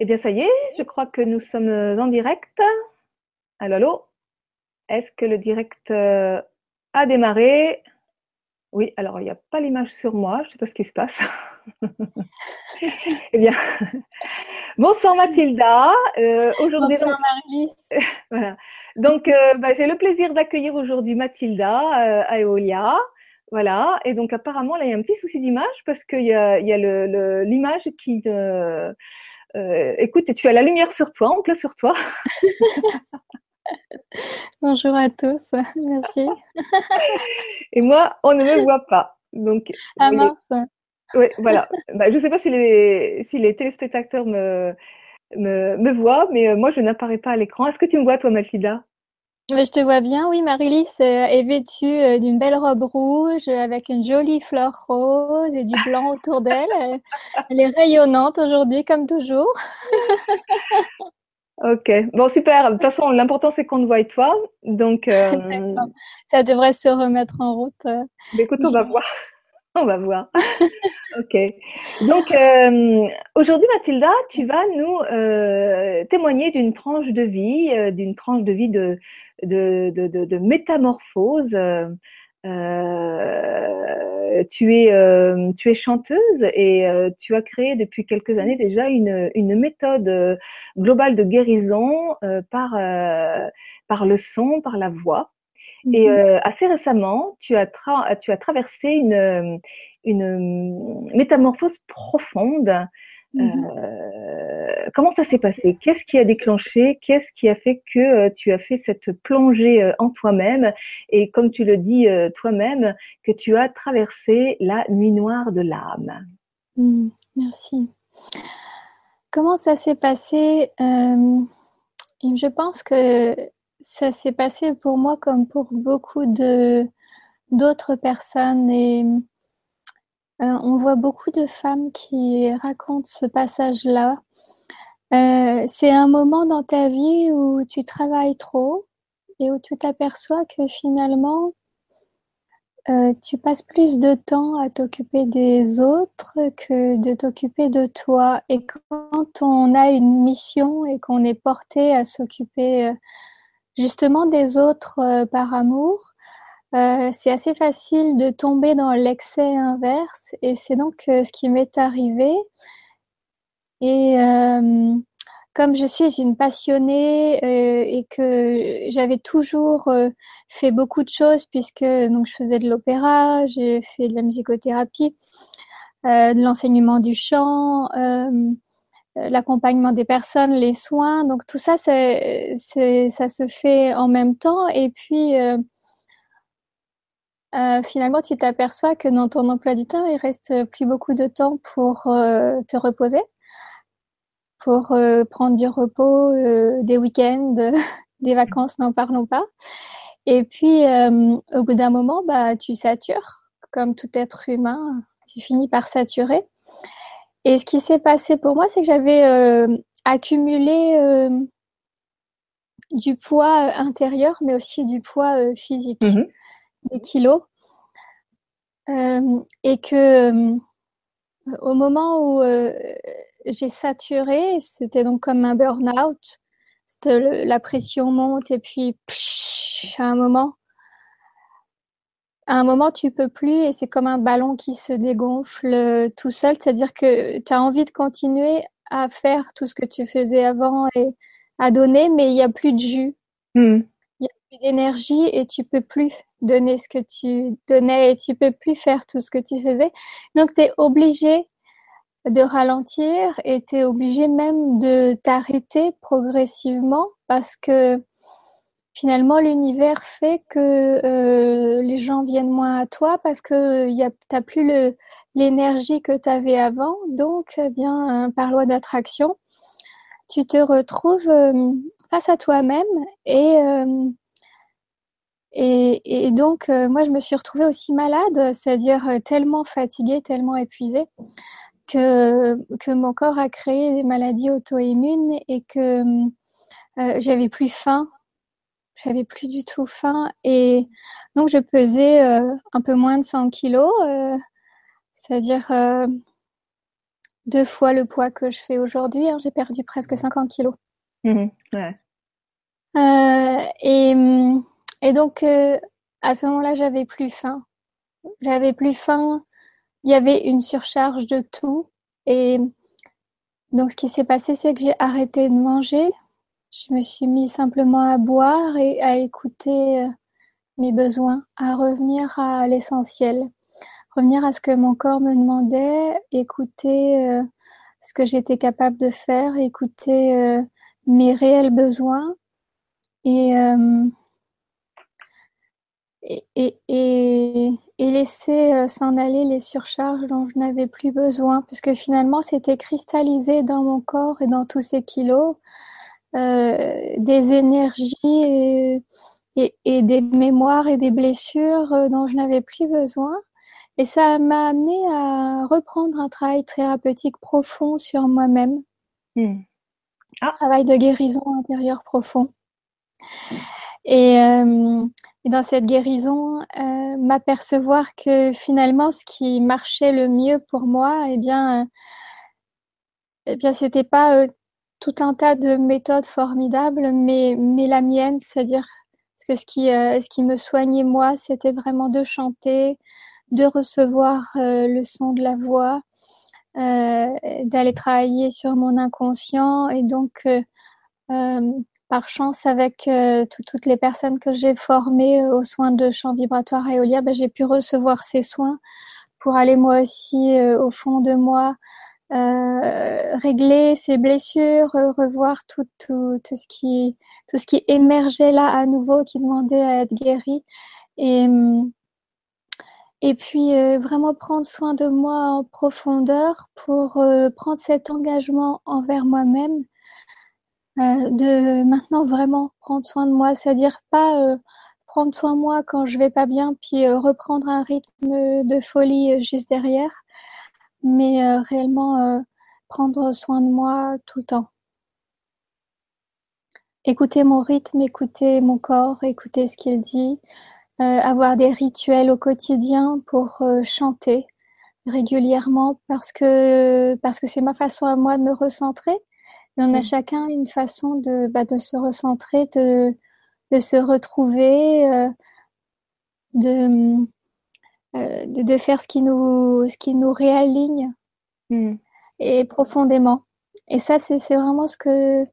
Eh bien, ça y est, je crois que nous sommes en direct. Allô, allô? Est-ce que le direct euh, a démarré? Oui, alors il n'y a pas l'image sur moi, je ne sais pas ce qui se passe. eh bien, bonsoir Mathilda. Euh, aujourd'hui, bonsoir voilà. Donc, euh, bah, j'ai le plaisir d'accueillir aujourd'hui Mathilda à Eolia. Voilà, et donc apparemment, là, il y a un petit souci d'image parce qu'il y a, l'image qui... Euh, écoute, tu as la lumière sur toi, en plein sur toi. Bonjour à tous, merci. Et moi, on ne me voit pas. Donc, ah mince. Oui, voilà. Bah, je ne sais pas si les, si les téléspectateurs me, me, me voient, mais euh, moi, je n'apparais pas à l'écran. Est-ce que tu me vois, toi, Mathilda? Je te vois bien, oui. Marie-Lise euh, est vêtue euh, d'une belle robe rouge avec une jolie fleur rose et du blanc autour d'elle. Elle est rayonnante aujourd'hui, comme toujours. ok, bon, super. De toute façon, l'important, c'est qu'on te voit, toi. Donc, euh, ça devrait se remettre en route. Écoute, on va voir. On va voir. ok. Donc, aujourd'hui, Mathilda, tu vas nous témoigner d'une tranche de vie, d'une tranche de vie de, de, de, de, métamorphose. Euh, euh, tu, es, euh, tu es chanteuse et tu as créé depuis quelques années déjà une, une méthode globale de guérison par, par le son, par la voix. Et mhm. assez récemment, tu as, tu as traversé une, une métamorphose profonde Mmh euh, comment ça s'est passé? Qu'est-ce qui a déclenché? Qu'est-ce qui a fait que euh, tu as fait cette plongée euh, en toi-même? Et comme tu le dis toi-même, que tu as traversé la nuit noire de l'âme. Mmh, Merci. Comment ça s'est passé? Je pense que ça s'est passé pour moi comme pour beaucoup de d'autres personnes et euh, on voit beaucoup de femmes qui racontent ce passage-là. Euh, c'est un moment dans ta vie où tu travailles trop et où tu t'aperçois que finalement, euh, tu passes plus de temps à t'occuper des autres que de t'occuper de toi. Et quand on a une mission et qu'on est porté à s'occuper justement des autres par amour, euh, c'est assez facile de tomber dans l'excès inverse et c'est donc euh, ce qui m'est arrivé. Et euh, comme je suis une passionnée et que j'avais toujours fait beaucoup de choses puisque donc je faisais de l'opéra, j'ai fait de la musicothérapie, de l'enseignement du chant, l'accompagnement des personnes, les soins, donc tout ça, ça se fait en même temps et puis euh, finalement, tu t'aperçois que dans ton emploi du temps, il reste plus beaucoup de temps pour euh, te reposer, pour euh, prendre du repos, des week-ends, des vacances, n'en parlons pas. Et puis, au bout d'un moment, bah, tu satures, comme tout être humain, tu finis par saturer. Et ce qui s'est passé pour moi, c'est que j'avais accumulé du poids intérieur, mais aussi du poids physique. Mmh des kilos. Euh, et que euh, au moment où euh, j'ai saturé, c'était donc comme un burn-out. La pression monte et puis à un moment, à un moment tu peux plus et c'est comme un ballon qui se dégonfle tout seul. C'est-à-dire que tu as envie de continuer à faire tout ce que tu faisais avant et à donner, mais il n'y a plus de jus. Hmm. Il n'y a plus d'énergie et tu peux plus donner ce que tu donnais et tu peux plus faire tout ce que tu faisais. Donc, tu es obligé de ralentir et tu es obligé même de t'arrêter progressivement parce que finalement l'univers fait que euh, les gens viennent moins à toi parce que tu n'as plus l'énergie que tu avais avant. Donc, eh bien, par loi d'attraction, tu te retrouves euh, face à toi-même et euh, et, donc, euh, moi, je me suis retrouvée aussi malade, c'est-à-dire euh, tellement fatiguée, tellement épuisée, que, que mon corps a créé des maladies auto-immunes et que euh, j'avais plus faim. J'avais plus du tout faim. Et donc, je pesais un peu moins de 100 kilos, c'est-à-dire deux fois le poids que je fais aujourd'hui. Hein. J'ai perdu presque 50 kilos. Mmh et, et, donc, à ce moment-là, j'avais plus faim. J'avais plus faim. Il y avait une surcharge de tout. Et donc, ce qui s'est passé, c'est que j'ai arrêté de manger. Je me suis mis simplement à boire et à écouter euh, mes besoins, à revenir à l'essentiel, revenir à ce que mon corps me demandait, écouter euh, ce que j'étais capable de faire, écouter euh, mes réels besoins et et, et, et, laisser euh, s'en aller les surcharges dont je n'avais plus besoin, puisque finalement c'était cristallisé dans mon corps et dans tous ces kilos euh, des énergies et, et, des mémoires et des blessures euh, dont je n'avais plus besoin. Et ça m'a amené à reprendre un travail thérapeutique profond sur moi-même. Hmm. Un travail de guérison intérieure profond. Et, euh, et dans cette guérison, euh, m'apercevoir que finalement, ce qui marchait le mieux pour moi, eh bien, euh, eh bien, c'était pas euh, tout un tas de méthodes formidables, mais, mais la mienne, c'est-à-dire ce qui, ce qui me soignait moi, c'était vraiment de chanter, de recevoir le son de la voix, d'aller travailler sur mon inconscient. Et donc par chance, avec euh, toutes les personnes que j'ai formées euh, aux soins de champ vibratoire éolien, ben, j'ai pu recevoir ces soins pour aller moi aussi euh, au fond de moi, régler ces blessures, revoir tout, ce qui, tout ce qui émergeait là à nouveau, qui demandait à être guéri. Et, puis vraiment prendre soin de moi en profondeur pour prendre cet engagement envers moi-même de maintenant vraiment prendre soin de moi, c'est-à-dire pas euh, prendre soin de moi quand je vais pas bien, puis euh, reprendre un rythme de folie juste derrière, mais réellement prendre soin de moi tout le temps. Écouter mon rythme, écouter mon corps, écouter ce qu'il dit, avoir des rituels au quotidien pour chanter régulièrement parce que parce que c'est ma façon à moi de me recentrer on a mm. chacun une façon de, bah, de se recentrer, de, de se retrouver, euh, euh, de, de, faire ce qui nous, ce qui nous réaligne mm. et profondément. Et ça, c'est vraiment ce que,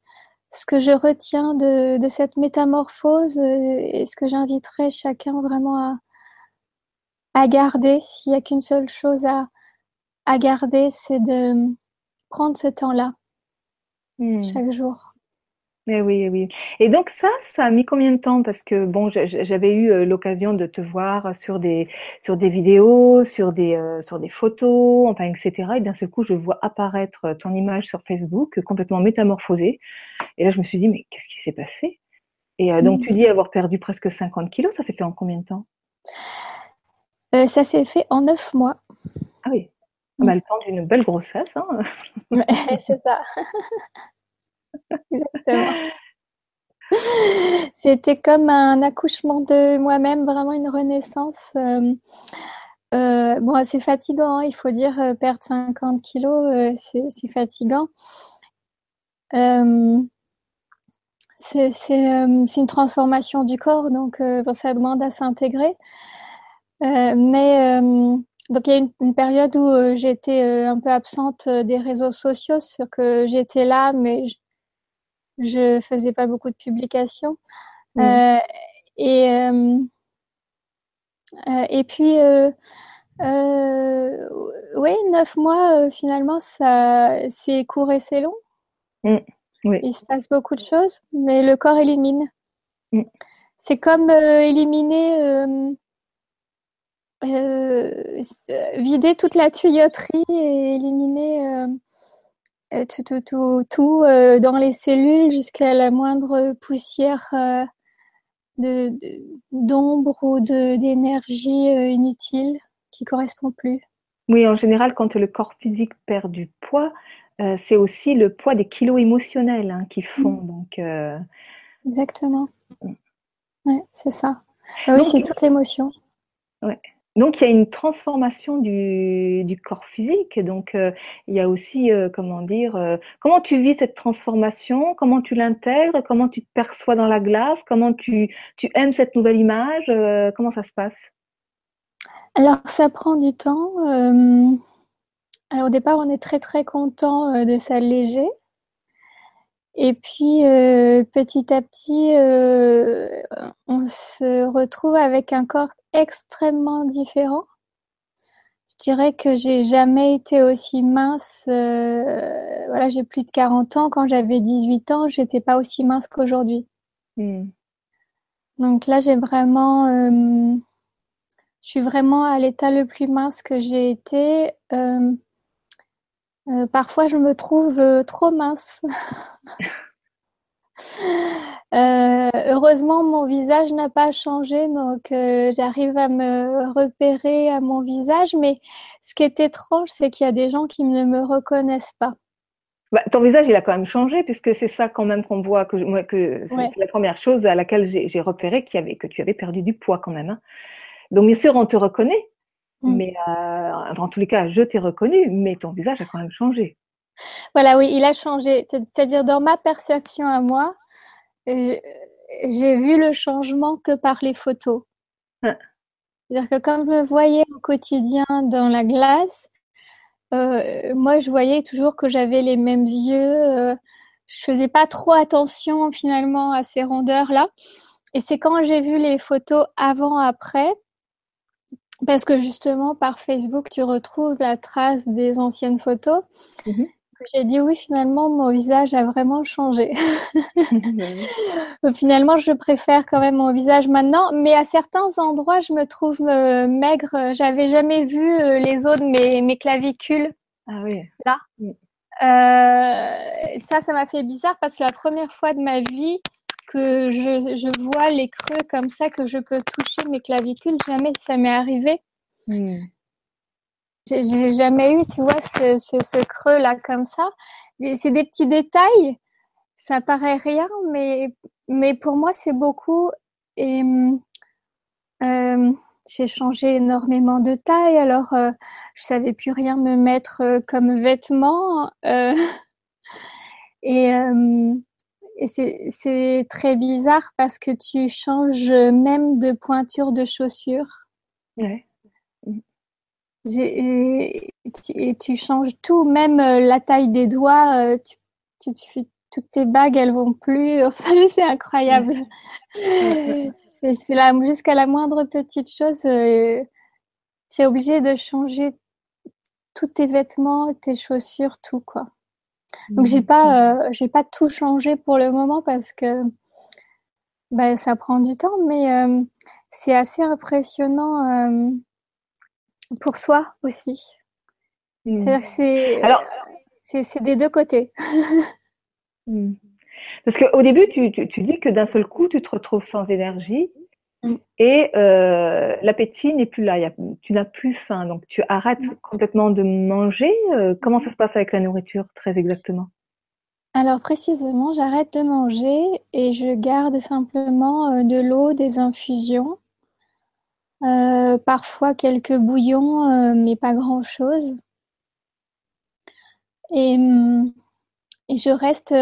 ce que je retiens de, de cette métamorphose euh, et ce que j'inviterais chacun vraiment à, à garder. S'il n'y a qu'une seule chose à, à garder, c'est de prendre ce temps-là Hmm. chaque jour. Eh oui, eh oui. Et donc ça, ça a mis combien de temps? Parce que bon, j'avais eu euh, l'occasion de te voir sur des sur des vidéos, sur des euh, sur des photos, enfin etc. Et d'un seul coup, je vois apparaître ton image sur Facebook complètement métamorphosée. Et là, je me suis dit, mais qu'est-ce qui s'est passé? Et euh, donc, tu dis avoir perdu presque 50 kilos. Ça s'est fait en combien de temps? ça s'est fait en neuf mois. Ah oui. On a le temps d'une belle grossesse. Hein c'est ça. Exactement. C'était comme un accouchement de moi-même, vraiment une renaissance. Euh, euh, bon, c'est fatigant, hein, il faut dire, euh, perdre 50 kilos, c'est fatigant. c'est une transformation du corps, donc ça demande à s'intégrer. mais donc il y a une, une période où j'étais un peu absente des réseaux sociaux, sur que j'étais là, mais je faisais pas beaucoup de publications. Euh, et, euh, euh, et puis, oui, neuf mois, finalement, ça, c'est court et c'est long. Mm. Il se passe beaucoup de choses, mais le corps élimine. Mm. C'est comme éliminer, vider toute la tuyauterie et éliminer euh, tout, tout, tout, tout euh, dans les cellules jusqu'à la moindre poussière euh, de, d'ombre ou de, d'énergie inutile qui correspond plus. Oui, en général, quand le corps physique perd du poids, c'est aussi le poids des kilos émotionnels hein, qui font. Mm. Donc, Exactement. Mm. Ouais, c'est ça. oui, c'est toute l'émotion. Ouais. Donc, il y a une transformation du, corps physique. Donc, euh, il y a aussi, euh, comment dire, euh, comment tu vis cette transformation, comment tu l'intègres, comment tu te perçois dans la glace, comment tu aimes cette nouvelle image, comment ça se passe? Alors, ça prend du temps. alors, au départ, on est très, très content de s'alléger. Et puis, euh, petit à petit, euh, on se retrouve avec un corps extrêmement différent. Je dirais que j'ai jamais été aussi mince. Euh, voilà, j'ai plus de 40 ans. Quand j'avais 18 ans, j'étais pas aussi mince qu'aujourd'hui. Hmm. Donc là, j'ai vraiment, je suis vraiment à l'état le plus mince que j'ai été. Euh, parfois, je me trouve euh, trop mince. Euh, heureusement, mon visage n'a pas changé, donc j'arrive à me repérer à mon visage. Mais ce qui est étrange, c'est qu'il y a des gens qui ne me reconnaissent pas. Bah, ton visage, il a quand même changé, puisque c'est ça quand même qu'on voit, que, que c'est la première chose à laquelle j'ai repéré avait, que tu avais perdu du poids quand même. Hein. Donc bien sûr, on te reconnaît, Mm. Mais euh, en tous les cas, je t'ai reconnu, mais ton visage a quand même changé. Voilà, oui, il a changé. C'est-à-dire, dans ma perception à moi, euh, j'ai vu le changement que par les photos. Ah. C'est-à-dire que quand je me voyais au quotidien dans la glace, euh, moi, je voyais toujours que j'avais les mêmes yeux. je faisais pas trop attention finalement à ces rondeurs-là. Et c'est quand j'ai vu les photos avant-après parce que justement, par Facebook, tu retrouves la trace des anciennes photos. Mhm. J'ai dit oui, finalement, mon visage a vraiment changé. finalement, je préfère quand même mon visage maintenant, mais à certains endroits, je me trouve euh, maigre. J'avais jamais vu euh, les os de mes, mes clavicules. Ah oui. Là. Mm. Euh, ça, ça m'a fait bizarre parce que la première fois de ma vie que je, je, vois les creux comme ça, que je peux toucher mes clavicules. Jamais ça m'est arrivé. Hmm. J'ai jamais eu, tu vois, ce, ce, creux-là comme ça. C'est des petits détails. Ça paraît rien, mais, mais pour moi, c'est beaucoup. Et euh, j'ai changé énormément de taille, alors euh, je savais plus rien me mettre euh, comme vêtement. Euh, et c'est très bizarre parce que tu changes même de pointure de chaussures. Ouais. Et, tu changes tout, même euh, la taille des doigts. Euh, tu, tu, toutes tes bagues, elles vont plus. Enfin, c'est incroyable. là jusqu'à la moindre petite chose. Euh, tu es obligé de changer tous tes vêtements, tes chaussures, tout quoi. Donc j'ai pas, euh, j'ai pas tout changé pour le moment parce que bah, ça prend du temps, mais euh, c'est assez impressionnant euh, pour soi aussi. Mmh. C'est-à-dire que c'est, Alors, c'est, des deux côtés. Mmh. Parce qu'au début, tu, tu, tu, dis que d'un seul coup, tu te retrouves sans énergie Mm. Et euh, l'appétit n'est plus là, tu n'as plus faim, donc tu arrêtes mm. complètement de manger. Euh, comment ça se passe avec la nourriture, très exactement? Alors précisément, j'arrête de manger et je garde simplement euh, de l'eau, des infusions, parfois quelques bouillons, mais pas grand-chose. Et, mm, et, je reste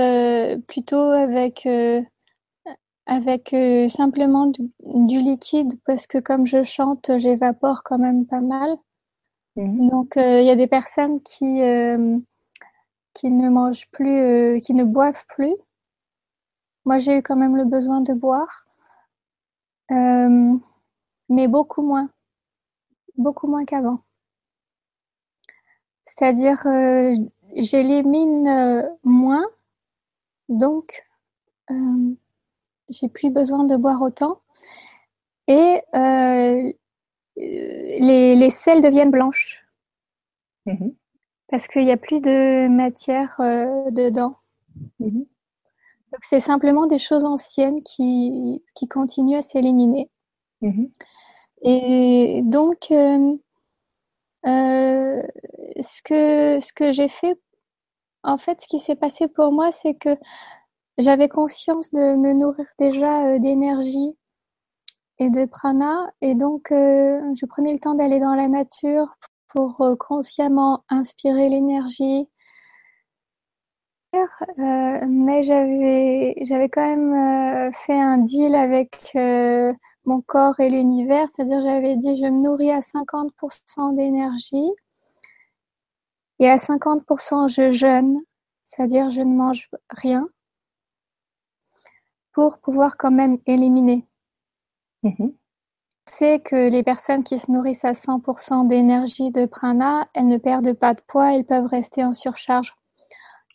plutôt avec avec euh, simplement du, liquide parce que comme je chante, j'évapore quand même pas mal. Mhm. Donc euh, il y a des personnes qui euh, qui ne mangent plus, qui ne boivent plus. Moi j'ai eu quand même le besoin de boire, mais beaucoup moins, beaucoup moins qu'avant. C'est-à-dire j'élimine moins, donc j'ai plus besoin de boire autant. Et euh, les, les, selles deviennent blanches. Mhm. Parce qu'il n'y a plus de matière euh, dedans. Mhm. Donc c'est simplement des choses anciennes qui, qui continuent à s'éliminer. Mhm. Et donc, euh, ce que, ce que j'ai fait, en fait, ce qui s'est passé pour moi, c'est que j'avais conscience de me nourrir déjà euh, d'énergie et de prana. Et donc, je prenais le temps d'aller dans la nature pour consciemment inspirer l'énergie, euh, mais j'avais j'avais quand même euh, fait un deal avec euh, mon corps et l'univers, c'est-à-dire j'avais dit je me nourris à 50% d'énergie et à 50% je jeûne, c'est-à-dire je ne mange rien pour pouvoir quand même éliminer. Mm-hmm. C'est que les personnes qui se nourrissent à 100% d'énergie de prana, elles ne perdent pas de poids, elles peuvent rester en surcharge.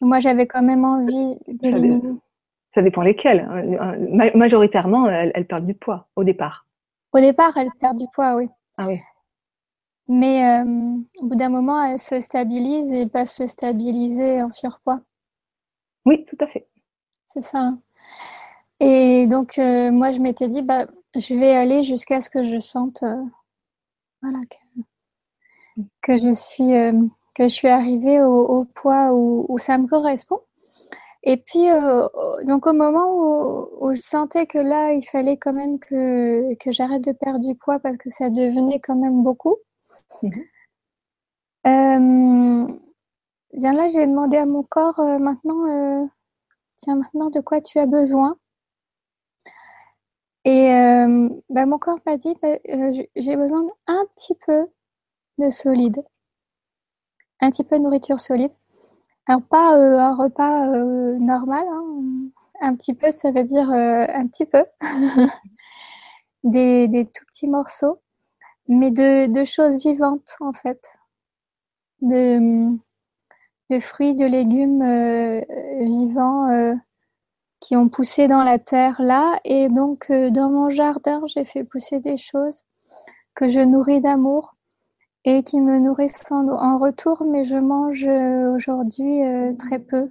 Moi, j'avais quand même envie d'éliminer. Ça dépend lesquelles. Hein. Majoritairement, elles, perdent du poids au départ. Au départ, elles perdent du poids, oui. Ah oui. Mais euh, au bout d'un moment, elles se stabilisent et peuvent se stabiliser en surpoids. Oui, tout à fait. C'est ça. Et donc, euh, moi, je m'étais dit, bah, je vais aller jusqu'à ce que je sente euh, voilà, que, que, je suis que je suis arrivée au, poids où, ça me correspond. Et puis, euh, donc au moment où, je sentais que là, il fallait quand même que, que j'arrête de perdre du poids parce que ça devenait quand même beaucoup. Mhm. Euh, bien là, j'ai demandé à mon corps euh, maintenant, tiens, maintenant, de quoi tu as besoin? Et bah, mon corps m'a dit, bah, j'ai besoin d'un petit peu de solide un petit peu de nourriture solide. Alors pas euh, un repas euh, normal, hein. un petit peu, ça veut dire euh, un petit peu, des, des, tout petits morceaux, mais de, de, choses vivantes en fait, de, de fruits, de légumes vivants qui ont poussé dans la terre là, et donc dans mon jardin, j'ai fait pousser des choses que je nourris d'amour et qui me nourrissent en, retour, mais je mange euh, aujourd'hui euh, très peu.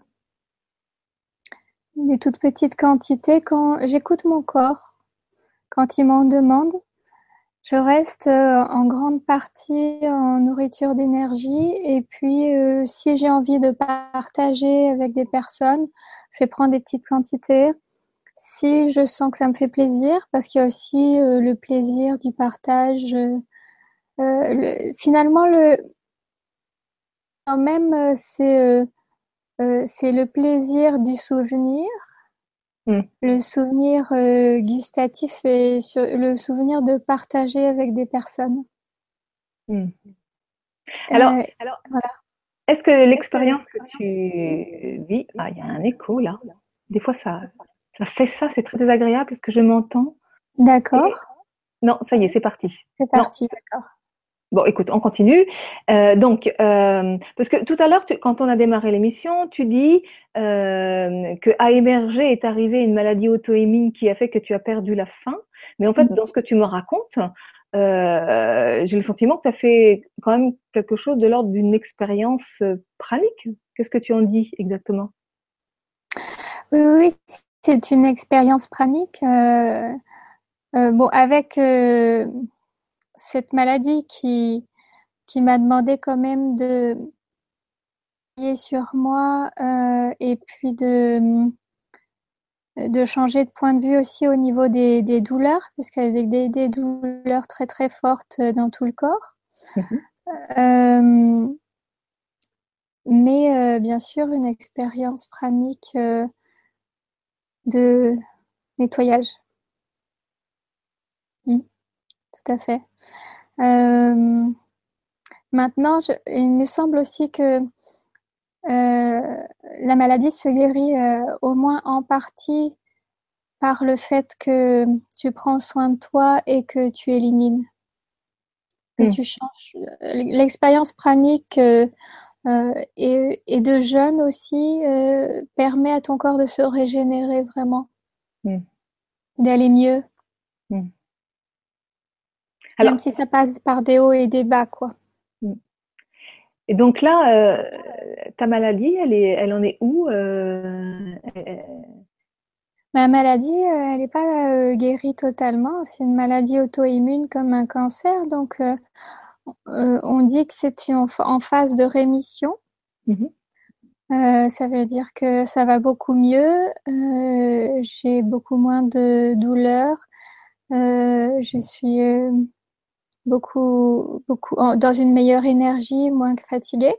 Des toutes petites quantités. Quand j'écoute mon corps, quand il m'en demande, je reste euh, en grande partie en nourriture d'énergie. Et puis, si j'ai envie de partager avec des personnes, je vais prendre des petites quantités. Si je sens que ça me fait plaisir, parce qu'il y a aussi le plaisir du partage euh, finalement, le, quand même, euh, euh, c'est le plaisir du souvenir, hmm. le souvenir gustatif et le souvenir de partager avec des personnes. Hmm. Alors, alors voilà. est-ce que l'expérience que tu vis, ah, il y a un écho là. Des fois, ça, ça fait ça, c'est très désagréable. Est-ce que je m'entends? D'accord. Non, ça y est, c'est parti. C'est parti, d'accord. Bon, écoute, on continue. Euh, donc, euh, parce que tout à l'heure, quand on a démarré l'émission, tu dis euh, que à émerger est arrivée une maladie auto-immune qui a fait que tu as perdu la faim. Mais en fait, dans ce que tu me racontes, j'ai le sentiment que tu as fait quand même quelque chose de l'ordre d'une expérience pranique. Qu'est-ce que tu en dis exactement? Oui, c'est une expérience pranique. bon, avec cette maladie qui, qui m'a demandé quand même de travailler sur moi euh, et puis de, de changer de point de vue aussi au niveau des, des douleurs, a des, des, douleurs très très fortes dans tout le corps. Mhm. Euh, mais euh, bien sûr, une expérience pranique de nettoyage. Mm. Tout à fait. Euh, maintenant, il me semble aussi que euh, la maladie se guérit euh, au moins en partie par le fait que tu prends soin de toi et que tu élimines, que hmm. tu changes. L'expérience pranique et, de jeûne aussi permet à ton corps de se régénérer vraiment, hmm. d'aller mieux. Hmm. Même si ça passe par des hauts et des bas, quoi. Et donc là, euh, ta maladie, elle, est, elle en est où euh, Ma maladie, euh, elle n'est pas guérie totalement. C'est une maladie auto-immune comme un cancer. Donc, on dit que c'est en phase de rémission. Mm-hmm. ça veut dire que ça va beaucoup mieux. J'ai beaucoup moins de douleurs. je suis beaucoup, beaucoup dans une meilleure énergie, moins fatiguée.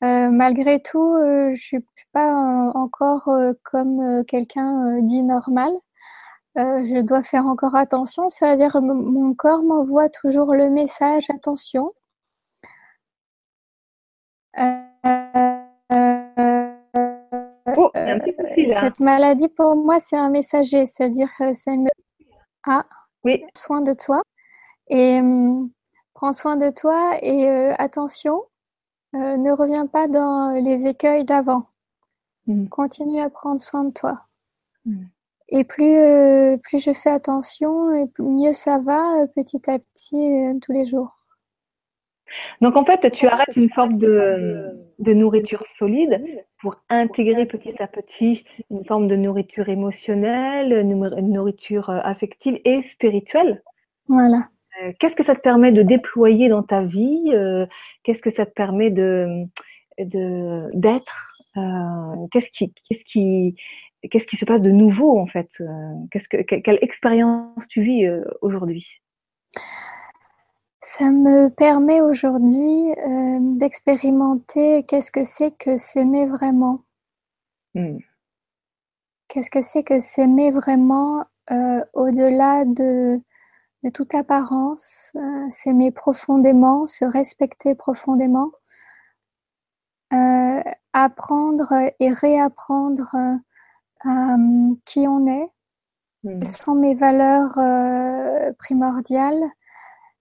malgré tout, je suis pas encore comme quelqu'un dit normal. je dois faire encore attention, c'est-à-dire mon corps m'envoie toujours le message attention. Oh, cette maladie pour moi c'est un messager, c'est-à-dire c'est me ah oui. soin de toi et prends soin de toi et attention, ne reviens pas dans les écueils d'avant. Mmh. Continue à prendre soin de toi. Mmh. Et plus, plus je fais attention, et mieux ça va petit à petit tous les jours. Donc en fait, tu arrêtes une forme de, de, nourriture solide pour intégrer petit à petit une forme de nourriture émotionnelle, une nourriture affective et spirituelle. Voilà. Euh, qu'est-ce que ça te permet de déployer dans ta vie euh, Qu'est-ce que ça te permet de d'être euh, Qu'est-ce qui qu'est-ce qui qu'est-ce qui se passe de nouveau en fait Qu'est-ce que quelle expérience tu vis aujourd'hui? Ça me permet aujourd'hui d'expérimenter qu'est-ce que c'est que s'aimer vraiment. Hmm. Qu'est-ce que c'est que s'aimer vraiment au-delà de de toute apparence, euh, s'aimer profondément, se respecter profondément, euh, apprendre et réapprendre euh, qui on est, mmh. quelles sont mes valeurs primordiales,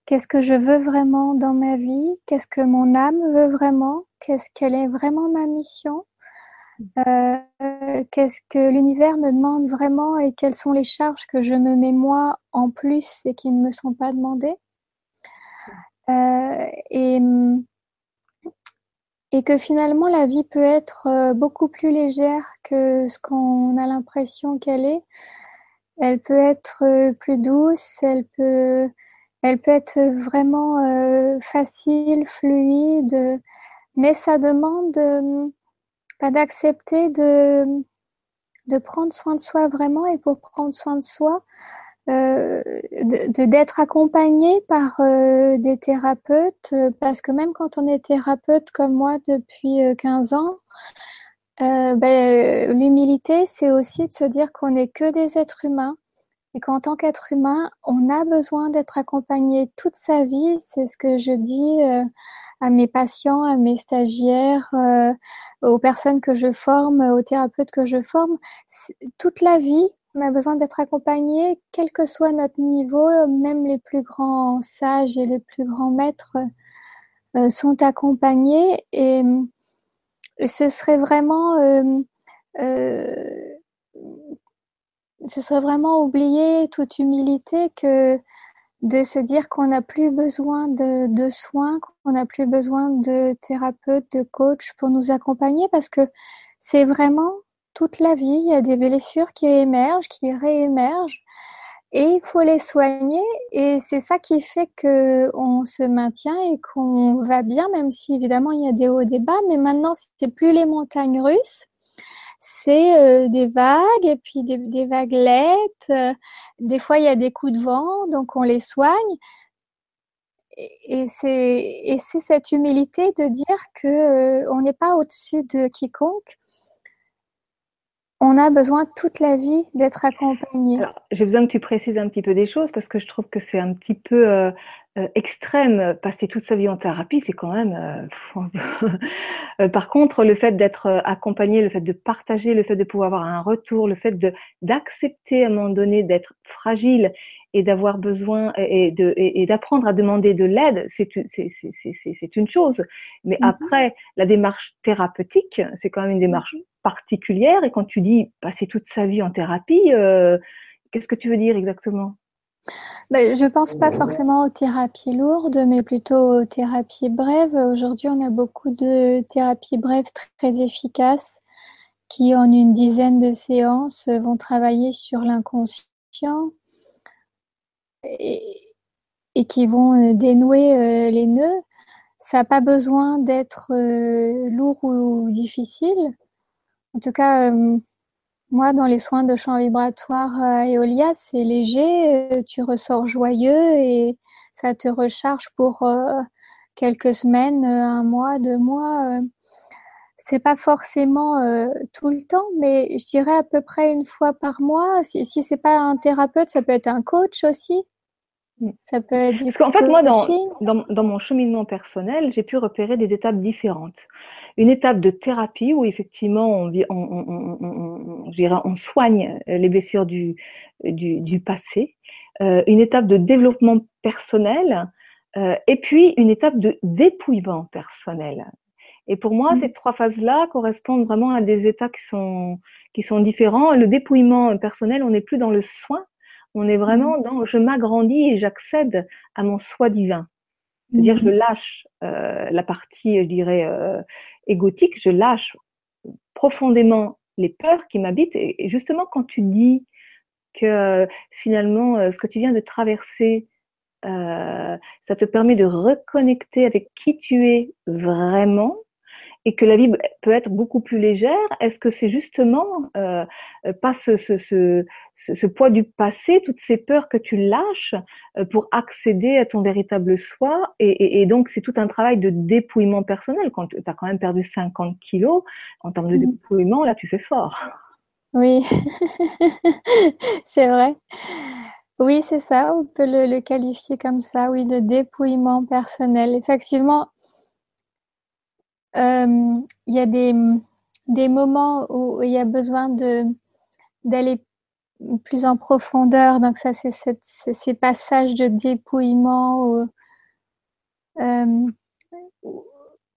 qu'est-ce que je veux vraiment dans ma vie, qu'est-ce que mon âme veut vraiment, qu'est-ce quelle est vraiment ma mission, euh, qu'est-ce que l'univers me demande vraiment et quelles sont les charges que je me mets moi en plus et qui ne me sont pas demandées? Euh, et, et que finalement la vie peut être euh, beaucoup plus légère que ce qu'on a l'impression qu'elle est. Elle peut être plus douce, elle peut, elle peut être vraiment facile, fluide, mais ça demande d'accepter de, prendre soin de soi vraiment et pour prendre soin de soi, euh, de d'être accompagné par euh, des thérapeutes euh, parce que même quand on est thérapeute comme moi depuis 15 ans, ben, l'humilité c'est aussi de se dire qu'on n'est que des êtres humains et qu'en tant qu'être humain, on a besoin d'être accompagné toute sa vie. C'est ce que je dis à mes patients, à mes stagiaires, euh, aux personnes que je forme, aux thérapeutes que je forme. Toute la vie, on a besoin d'être accompagné, quel que soit notre niveau, même les plus grands sages et les plus grands maîtres euh, sont accompagnés et, ce serait vraiment euh, ce serait vraiment oublier toute humilité que de se dire qu'on n'a plus besoin de, soins, qu'on n'a plus besoin de thérapeutes, de coachs pour nous accompagner parce que c'est vraiment toute la vie. Il y a des blessures qui émergent, qui réémergent et il faut les soigner et c'est ça qui fait que on se maintient et qu'on va bien même si évidemment il y a des hauts et des bas mais maintenant c'est plus les montagnes russes c'est euh, des vagues et puis des, des vaguelettes. Euh, des fois, il y a des coups de vent, donc on les soigne. Et, c'est cette humilité de dire que euh, on n'est pas au-dessus de quiconque. On a besoin toute la vie d'être accompagné. J'ai besoin que tu précises un petit peu des choses parce que je trouve que c'est un petit peu extrême, passer toute sa vie en thérapie, c'est quand même. Euh, euh, par contre, le fait d'être accompagné, le fait de partager, le fait de pouvoir avoir un retour, le fait de d'accepter à un moment donné d'être fragile et d'avoir besoin et de et, d'apprendre à demander de l'aide, c'est c'est une chose. Mais mm-hmm. après, la démarche thérapeutique, c'est quand même une démarche mm-hmm. particulière. Et quand tu dis passer toute sa vie en thérapie, qu'est-ce que tu veux dire exactement? Ben, je pense pas forcément aux thérapies lourdes, mais plutôt aux thérapies brèves. Aujourd'hui, on a beaucoup de thérapies brèves très efficaces qui, en une dizaine de séances, vont travailler sur l'inconscient et, qui vont euh, dénouer euh, les nœuds. Ça n'a pas besoin d'être euh, lourd ou difficile. En tout cas, Moi, dans les soins de champ vibratoire à Eolia, c'est léger, tu ressors joyeux et ça te recharge pour quelques semaines, un mois, deux mois. C'est pas forcément tout le temps, mais je dirais à peu près une fois par mois. Si, si c'est pas un thérapeute, ça peut être un coach aussi. Ça peut être Parce qu'en fait, moi, dans, dans, dans, mon cheminement personnel, j'ai pu repérer des étapes différentes. Une étape de thérapie où effectivement on, on, on, on, on soigne les blessures du, du, du passé. Euh, une étape de développement personnel euh, et puis une étape de dépouillement personnel. Et pour moi, mm. ces trois phases-là correspondent vraiment à des états qui sont, qui sont différents. Le dépouillement personnel, on n'est plus dans le soin, on est vraiment mmh. dans je m'agrandis et j'accède à mon soi divin. C'est-à-dire, je mmh. lâche euh, la partie, je dirais, euh, égotique, je lâche profondément les peurs qui m'habitent. Et, justement, quand tu dis que finalement, euh, ce que tu viens de traverser, ça te permet de reconnecter avec qui tu es vraiment, et que la vie peut être beaucoup plus légère Est-ce que c'est justement euh, pas ce, ce, ce, ce, poids du passé, toutes ces peurs que tu lâches euh, pour accéder à ton véritable soi et, et, et donc c'est tout un travail de dépouillement personnel. Quand tu as quand même perdu 50 kilos, en termes de mmh. dépouillement, là tu fais fort. Oui, c'est vrai. Oui, c'est ça, on peut le, le, qualifier comme ça, oui, de dépouillement personnel. Effectivement, euh, il y a des, des moments où il y a besoin de d'aller plus en profondeur. Donc ça, c'est ces passages de dépouillement ou, euh,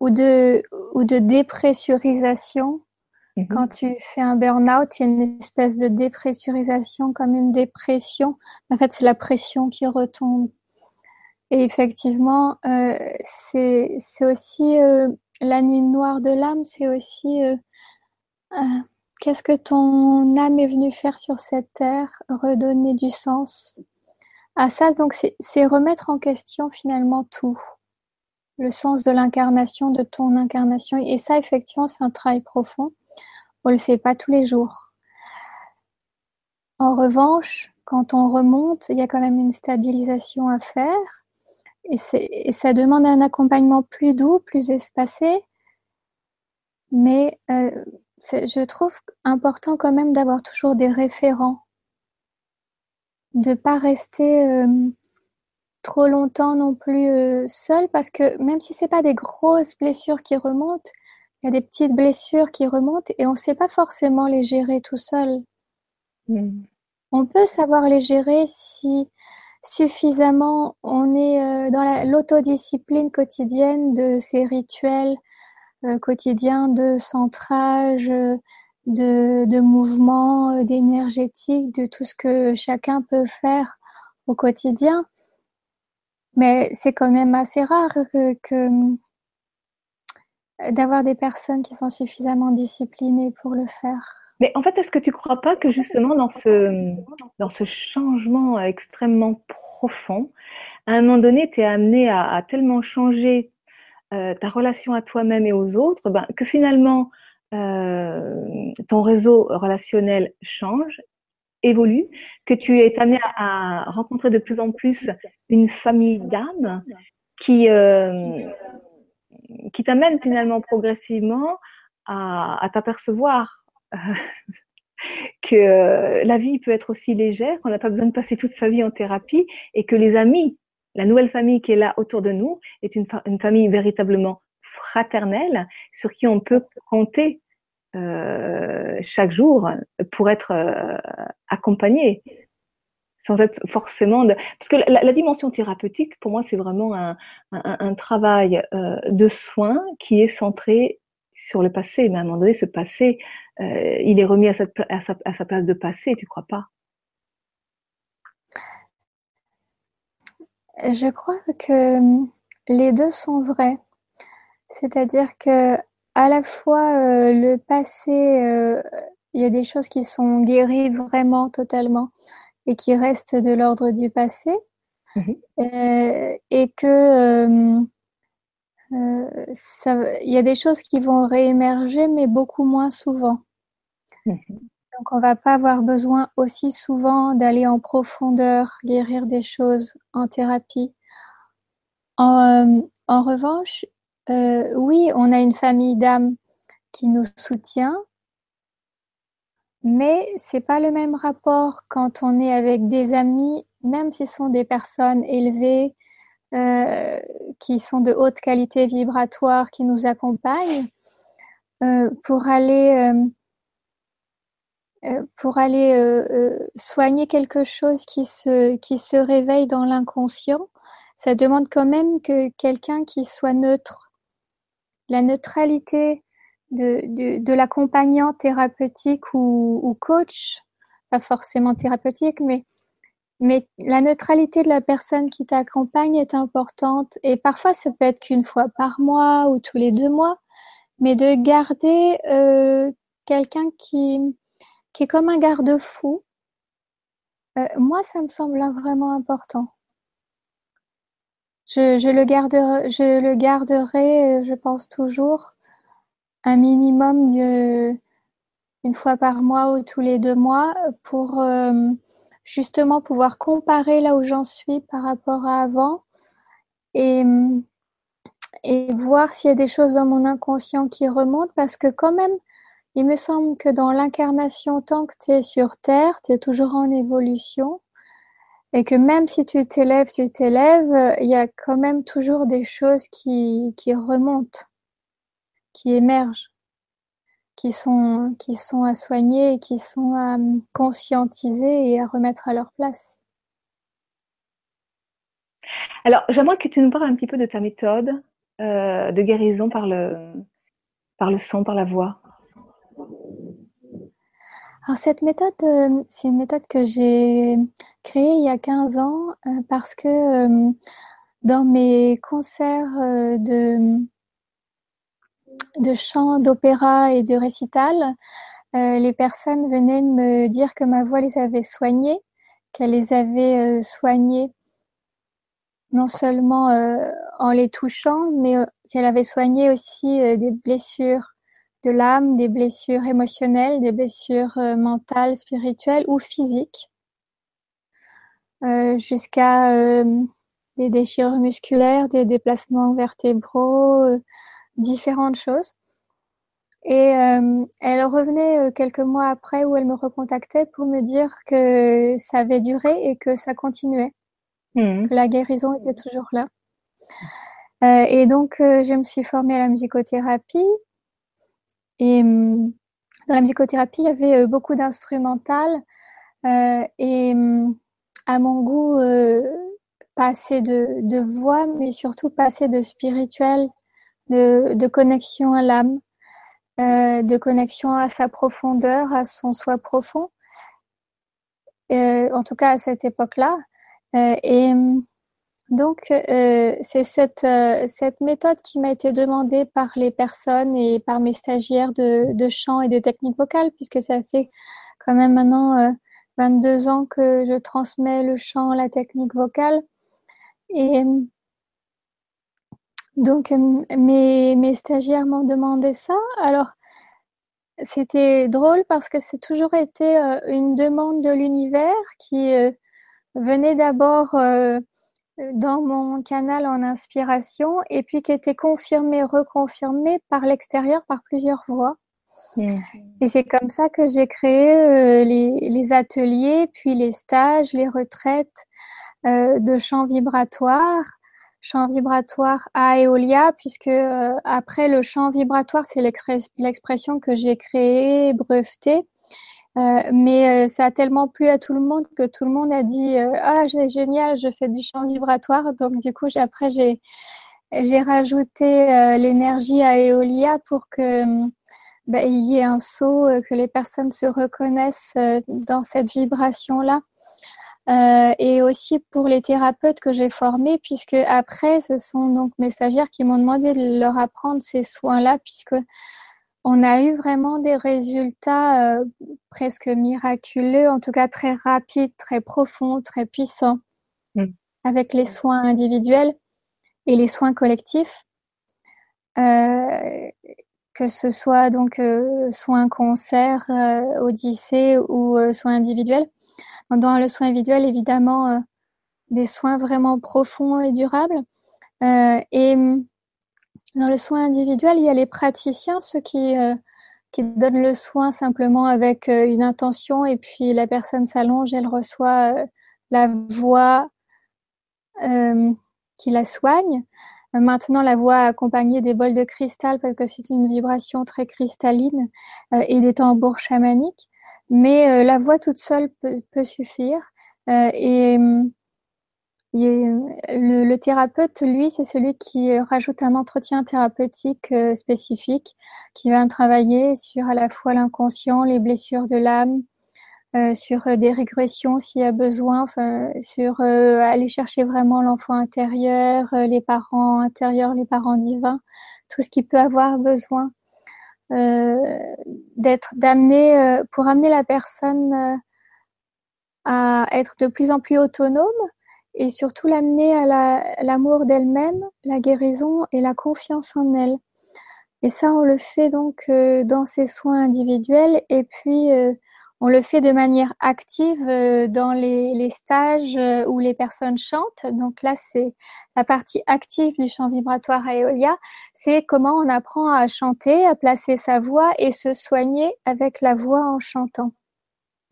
ou, de, ou de dépressurisation. Mm-hmm. Quand tu fais un burn-out, il y a une espèce de dépressurisation comme une dépression. En fait, c'est la pression qui retombe. Et effectivement, euh, c'est aussi euh, la nuit noire de l'âme, c'est aussi euh, euh, qu'est-ce que ton âme est venue faire sur cette terre, redonner du sens à ça? Donc c'est remettre en question finalement tout, le sens de l'incarnation, de ton incarnation. Et ça, effectivement, c'est un travail profond. On le fait pas tous les jours. En revanche, quand on remonte, il y a quand même une stabilisation à faire et, ça demande un accompagnement plus doux, plus espacé. Mais euh, je trouve important quand même d'avoir toujours des référents, de ne pas rester euh, trop longtemps non plus euh, seul, parce que même si ce n'est pas des grosses blessures qui remontent, il y a des petites blessures qui remontent et on ne sait pas forcément les gérer tout seul. Mmh. On peut savoir les gérer si suffisamment, on est euh, dans l'autodiscipline quotidienne de ces rituels euh, quotidiens de centrage, de, de mouvement, euh, d'énergétique, de tout ce que chacun peut faire au quotidien. Mais c'est quand même assez rare que d'avoir des personnes qui sont suffisamment disciplinées pour le faire. Mais en fait, est-ce que tu ne crois pas que justement dans ce, dans ce changement extrêmement profond, à un moment donné, tu es amené à, tellement changer euh, ta relation à toi-même et aux autres, ben, que finalement, euh, ton réseau relationnel change, évolue, que tu es amené à, rencontrer de plus en plus une famille d'âmes qui, euh, qui t'amène finalement progressivement à, à t'apercevoir que euh, la vie peut être aussi légère, qu'on n'a pas besoin de passer toute sa vie en thérapie et que les amis, la nouvelle famille qui est là autour de nous est une, famille véritablement fraternelle sur qui on peut compter euh, chaque jour pour être euh, accompagné sans être forcément parce que la, dimension thérapeutique pour moi c'est vraiment un, travail de soins qui est centré sur le passé, mais à un moment donné, ce passé, euh, il est remis à, sa, place de passé, tu crois pas? Je crois que hum, les deux sont vrais. C'est-à-dire que à la fois euh, le passé, euh, il y a des choses qui sont guéries vraiment totalement et qui restent de l'ordre du passé, mmh et que hum, il y a des choses qui vont réémerger, mais beaucoup moins souvent. Mhm. Donc, on va pas avoir besoin aussi souvent d'aller en profondeur, guérir des choses en thérapie. En, en revanche, euh, oui, on a une famille d'âmes qui nous soutient, mais c'est pas le même rapport quand on est avec des amis, même si ce sont des personnes élevées, euh, qui sont de haute qualité vibratoire, qui nous accompagnent, euh, pour aller euh, pour aller soigner quelque chose qui se qui se réveille dans l'inconscient. Ça demande quand même que quelqu'un qui soit neutre. La neutralité de, de, l'accompagnant thérapeutique ou, ou, coach, pas forcément thérapeutique, mais, mais la neutralité de la personne qui t'accompagne est importante. Et parfois, ça peut être qu'une fois par mois ou tous les deux mois, mais de garder euh, quelqu'un qui, qui est comme un garde-fou. Euh, moi, ça me semble vraiment important. Je, le garderai, garderai, je pense toujours, un minimum une fois par mois ou tous les deux mois pour euh, justement pouvoir comparer là où j'en suis par rapport à avant et, et voir s'il y a des choses dans mon inconscient qui remontent. Parce que quand même il me semble que dans l'incarnation tant que tu es sur Terre, tu es toujours en évolution. Et que même si tu t'élèves, tu t'élèves, il y a quand même toujours des choses qui, qui remontent qui émergent, qui sont, qui sont à soigner et qui sont à hum, conscientiser et à remettre à leur place. Alors, j'aimerais que tu nous parles un petit peu de ta méthode euh, de guérison par le, par le son, par la voix. Alors cette méthode, euh, c'est une méthode que j'ai créée il y a 15 ans euh, parce que dans mes concerts de, de chant, d'opéra et de récital, euh, les personnes venaient me dire que ma voix les avait soignées, qu'elle les avait euh, soignées non seulement euh, en les touchant, mais qu'elle avait soigné aussi des blessures de l'âme, des blessures émotionnelles, des blessures mentales, spirituelles ou physiques, jusqu'à des déchirures musculaires, des déplacements vertébraux, différentes choses. Et euh, elle revenait euh, quelques mois après où elle me recontactait pour me dire que ça avait duré et que ça continuait, mmh. que la guérison était toujours là. Euh, et donc, je me suis formée à la musicothérapie. Et dans la musicothérapie, il y avait beaucoup d'instrumental. et à mon goût, pas assez de, de voix, mais surtout pas assez de spirituel de, connexion à l'âme, euh, de connexion à sa profondeur, à son soi profond, euh, en tout cas à cette époque-là. Euh, et donc, c'est cette, cette méthode qui m'a été demandée par les personnes et par mes stagiaires de, de chant et de technique vocale, puisque ça fait quand même maintenant 22 ans que je transmets le chant, la technique vocale. Et donc, euh, mes, mes stagiaires m'ont demandé ça. Alors, c'était drôle parce que c'est toujours été euh, une demande de l'univers qui euh, venait d'abord dans mon canal en inspiration et puis qui était confirmée, reconfirmée par l'extérieur par plusieurs voix. Mmh. Et c'est comme ça que j'ai créé les, les, ateliers, puis les stages, les retraites de chants vibratoires champ vibratoire à Eolia, puisque euh, après le champ vibratoire, c'est l'expression que j'ai créée, brevetée. Euh, mais euh, ça a tellement plu à tout le monde que tout le monde a dit ah c'est génial je fais du champ vibratoire donc du coup après j'ai rajouté l'énergie à Eolia pour que bah, y ait un saut que les personnes se reconnaissent dans cette vibration là euh, et aussi pour les thérapeutes que j'ai formés, puisque après, ce sont donc mes stagiaires qui m'ont demandé de leur apprendre ces soins-là, puisque on a eu vraiment des résultats euh, presque miraculeux, en tout cas très rapides, très profonds, très puissants, mm. avec les soins individuels et les soins collectifs. Euh, que ce soit donc soit un concert, odyssée ou soit individuel. Dans le soin individuel, évidemment, des soins vraiment profonds et durables. et dans le soin individuel, il y a les praticiens, ceux qui qui donne le soin simplement avec euh, une intention et puis la personne s'allonge, elle reçoit euh, la voix euh, qui la soigne. Maintenant, la voix accompagnée des bols de cristal parce que c'est une vibration très cristalline et des tambours chamaniques. Mais la voix toute seule peut, suffire. et le, le, thérapeute, lui, c'est celui qui rajoute un entretien thérapeutique euh, spécifique, qui va travailler sur à la fois l'inconscient, les blessures de l'âme, euh, sur euh, des régressions s'il y a besoin, sur aller chercher vraiment l'enfant intérieur, les parents intérieurs, les parents divins, tout ce qui peut avoir besoin d'être d'amener pour amener la personne à être de plus en plus autonome et surtout l'amener à l'amour d'elle-même, la guérison et la confiance en elle. Et ça, on le fait donc euh, dans ses soins individuels et puis euh, on le fait de manière active euh, dans les, les stages où les personnes chantent. Donc là, c'est la partie active du chant vibratoire à Eolia. C'est comment on apprend à chanter, à placer sa voix et se soigner avec la voix en chantant.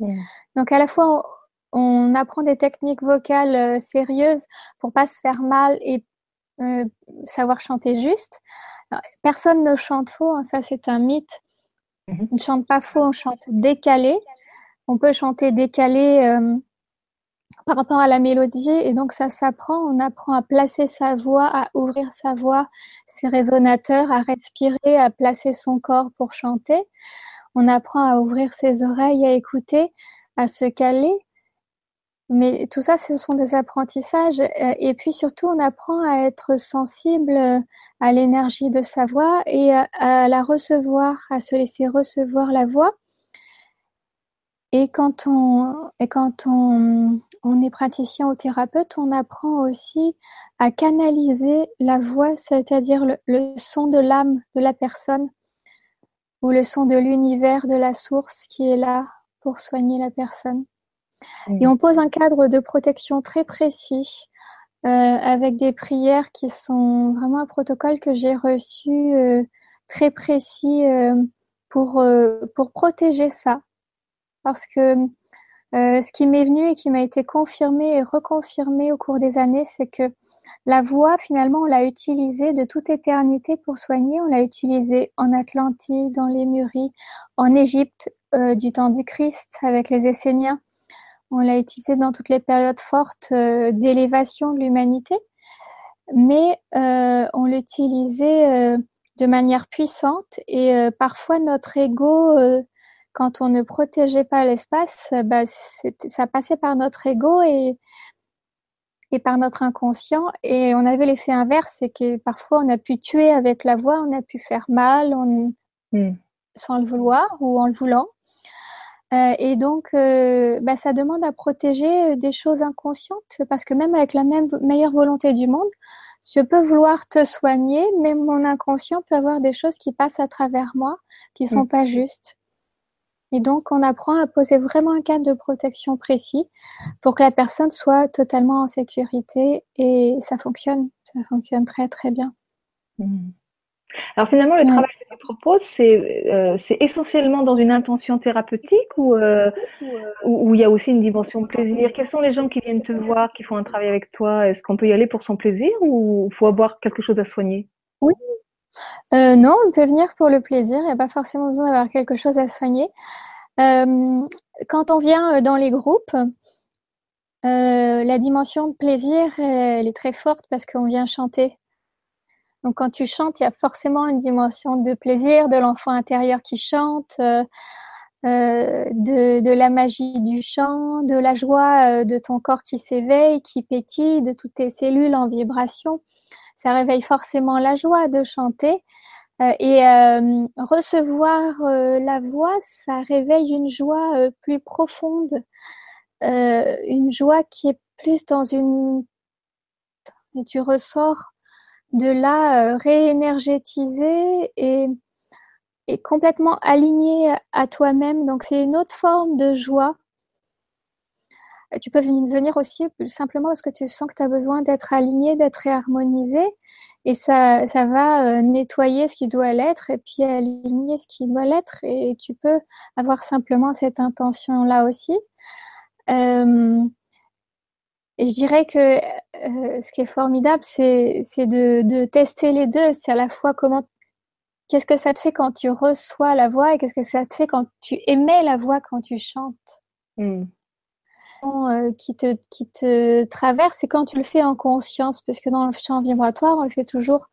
Mmh. Donc à la fois, on apprend des techniques vocales euh, sérieuses pour pas se faire mal et euh, savoir chanter juste. personne ne chante faux, hein, ça c'est un mythe. Mhm. On ne chante pas faux, on chante décalé. On peut chanter décalé euh, par rapport à la mélodie et donc ça s'apprend. On apprend à placer sa voix, à ouvrir sa voix, ses résonateurs, à respirer, à placer son corps pour chanter. On apprend à ouvrir ses oreilles, à écouter, à se caler. Mais tout ça, ce sont des apprentissages. Euh, et puis surtout, on apprend à être sensible euh, à l'énergie de sa voix et à, la recevoir, à se laisser recevoir la voix. Et quand on, et quand on, on est praticien ou thérapeute, on apprend aussi à canaliser la voix, c'est-à-dire le, le son de l'âme de la personne ou le son de l'univers, de la source qui est là pour soigner la personne. Et on pose un cadre de protection très précis euh, avec des prières qui sont vraiment un protocole que j'ai reçu euh, très précis euh, pour, pour protéger ça. Parce que ce qui m'est venu et qui m'a été confirmé et reconfirmé au cours des années, c'est que la voix, finalement, on l'a utilisée de toute éternité pour soigner. On l'a utilisée en Atlantide, dans les Muries, en Égypte, du temps du Christ, avec les Esséniens. On l'a utilisé dans toutes les périodes fortes euh, d'élévation de l'humanité, mais euh, on l'utilisait euh, de manière puissante et parfois notre ego, quand on ne protégeait pas l'espace, bah, ça passait par notre ego et, et par notre inconscient. Et on avait l'effet inverse, c'est que parfois on a pu tuer avec la voix, on a pu faire mal hmm. sans le vouloir ou en le voulant. Euh, et donc, euh, bah, ça demande à protéger euh, des choses inconscientes parce que même avec la même meilleure volonté du monde, je peux vouloir te soigner, mais mon inconscient peut avoir des choses qui passent à travers moi qui sont pas justes. Et donc, on apprend à poser vraiment un cadre de protection précis pour que la personne soit totalement en sécurité et ça fonctionne. Ça fonctionne très, très bien. Mmh. Alors finalement, le travail que tu proposes, euh, c'est essentiellement dans une intention thérapeutique euh, ou il y a aussi une dimension plaisir? Quels sont les gens qui viennent te voir, qui font un travail avec toi? Est-ce qu'on peut y aller pour son plaisir ou il faut avoir quelque chose à soigner? Oui. Euh, non, on peut venir pour le plaisir. Il n'y a pas forcément besoin d'avoir quelque chose à soigner. quand on vient dans les groupes, la dimension de plaisir, elle est très forte parce qu'on vient chanter donc quand tu chantes, il y a forcément une dimension de plaisir, de l'enfant intérieur qui chante, euh, euh, de, la magie du chant, de la joie euh, de ton corps qui s'éveille, qui pétille, de toutes tes cellules en vibration. Ça réveille forcément la joie de chanter. et recevoir la voix, ça réveille une joie plus profonde, une joie qui est plus dans une... Et tu ressors de là euh, réénergétiser et est complètement aligné à toi-même. Donc c'est une autre forme de joie. Tu peux venir aussi simplement parce que tu sens que tu as besoin d'être aligné, d'être harmonisé. Et ça, ça va euh, nettoyer ce qui doit l'être et puis aligner ce qui doit l'être. Et tu peux avoir simplement cette intention-là aussi. Euh, et je dirais que euh, ce qui est formidable, c'est de, tester les deux. C'est à la fois comment, qu'est-ce que ça te fait quand tu reçois la voix et qu'est-ce que ça te fait quand tu émets la voix quand tu chantes. Mm. Euh, qui, te, qui te traverse, c'est quand tu le fais en conscience, parce que dans le chant vibratoire, on le fait toujours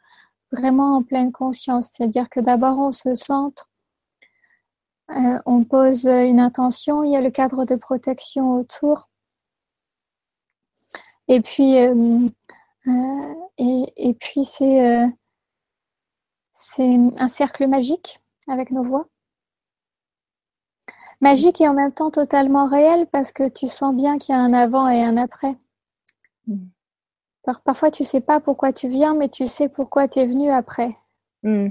vraiment en pleine conscience. C'est-à-dire que d'abord, on se centre, euh, on pose une intention, il y a le cadre de protection autour et puis, euh, euh, et, puis c'est c'est un cercle magique avec nos voix. Magique et en même temps totalement réel parce que tu sens bien qu'il y a un avant et un après. Mm. parfois, tu sais pas pourquoi tu viens, mais tu sais pourquoi tu es venu après. Mm,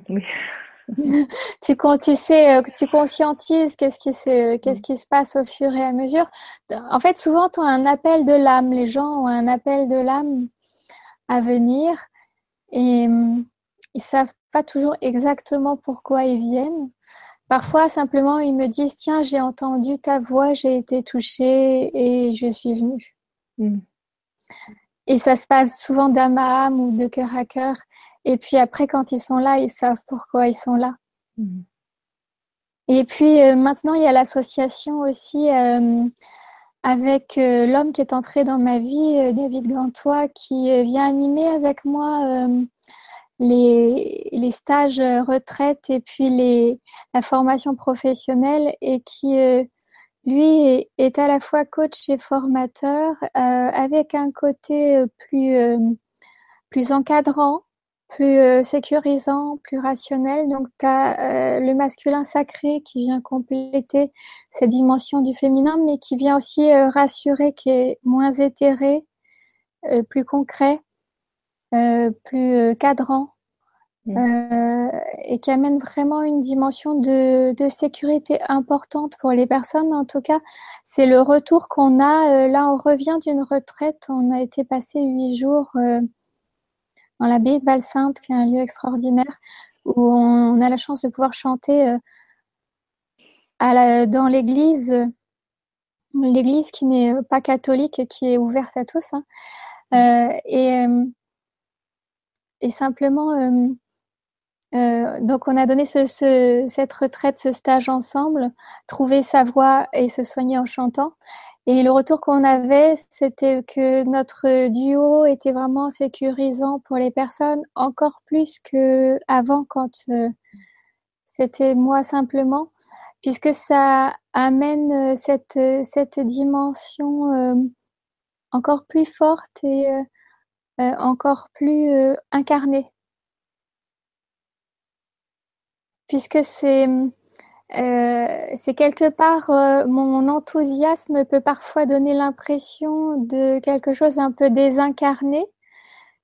tu, tu sais, euh, tu conscientises qu'est-ce qui, se, qu'est-ce qui se passe au fur et à mesure. En fait, souvent, tu as un appel de l'âme. Les gens ont un appel de l'âme à venir et ils savent pas toujours exactement pourquoi ils viennent. Parfois, simplement, ils me disent Tiens, j'ai entendu ta voix, j'ai été touchée et je suis venue. Mm. Et ça se passe souvent d'âme à âme ou de cœur à cœur. Et puis après, quand ils sont là, ils savent pourquoi ils sont là. Mhm. Et puis euh, maintenant, il y a l'association aussi euh, avec euh, l'homme qui est entré dans ma vie, David Gantois, qui vient animer avec moi les, les, stages retraite et puis les, la formation professionnelle et qui, lui, est, à la fois coach et formateur avec un côté plus, plus encadrant plus euh, sécurisant, plus rationnel. Donc, tu as euh, le masculin sacré qui vient compléter cette dimension du féminin, mais qui vient aussi euh, rassurer, qui est moins éthéré, plus concret, plus cadrant. Mmh. et qui amène vraiment une dimension de, de, sécurité importante pour les personnes. En tout cas, c'est le retour qu'on a. là, on revient d'une retraite. On a été passé huit jours dans l'abbaye de Val-Sainte, qui est un lieu extraordinaire, où on a la chance de pouvoir chanter euh, dans l'église, l'église qui n'est pas catholique, qui est ouverte à tous. Hein. Euh, et, euh, et simplement, donc on a donné ce, cette retraite, ce stage ensemble, trouver sa voix et se soigner en chantant. Et le retour qu'on avait, c'était que notre duo était vraiment sécurisant pour les personnes, encore plus qu'avant quand euh, c'était moi simplement, puisque ça amène euh, cette, cette dimension euh, encore plus forte et encore plus incarnée. Puisque c'est euh, c'est quelque part euh, mon enthousiasme peut parfois donner l'impression de quelque chose d'un peu désincarné,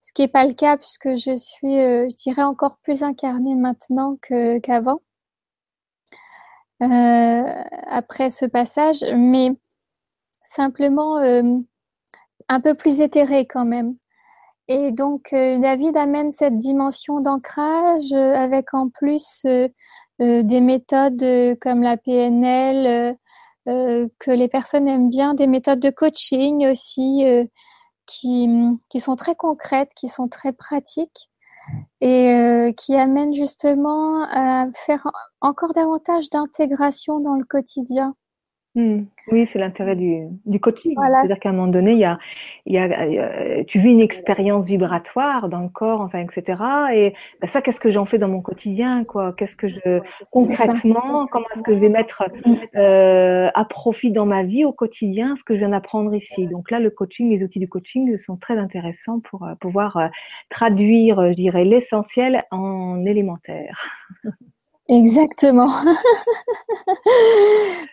ce qui n'est pas le cas puisque je suis, euh, je dirais, encore plus incarnée maintenant qu'avant. après ce passage, mais simplement un peu plus éthéré quand même. Et donc David amène cette dimension d'ancrage avec en plus euh, des méthodes euh, comme la PNL euh, que les personnes aiment bien, des méthodes de coaching aussi qui, qui sont très concrètes, qui sont très pratiques et qui amènent justement à faire encore davantage d'intégration dans le quotidien. Hmm. Oui, c'est l'intérêt du, du coaching. C'est-à-dire qu'à un moment donné, il y a, il y a, euh, tu vis une expérience vibratoire dans le corps, enfin, etc. Et ben ça, qu'est-ce que j'en fais dans mon quotidien, quoi? Qu'est-ce que je concrètement, comment est-ce que je vais mettre euh, à profit dans ma vie au quotidien ce que je viens d'apprendre ici? Donc là, le coaching, les outils du coaching sont très intéressants pour euh, pouvoir euh, traduire, je dirais, l'essentiel en élémentaire. Exactement.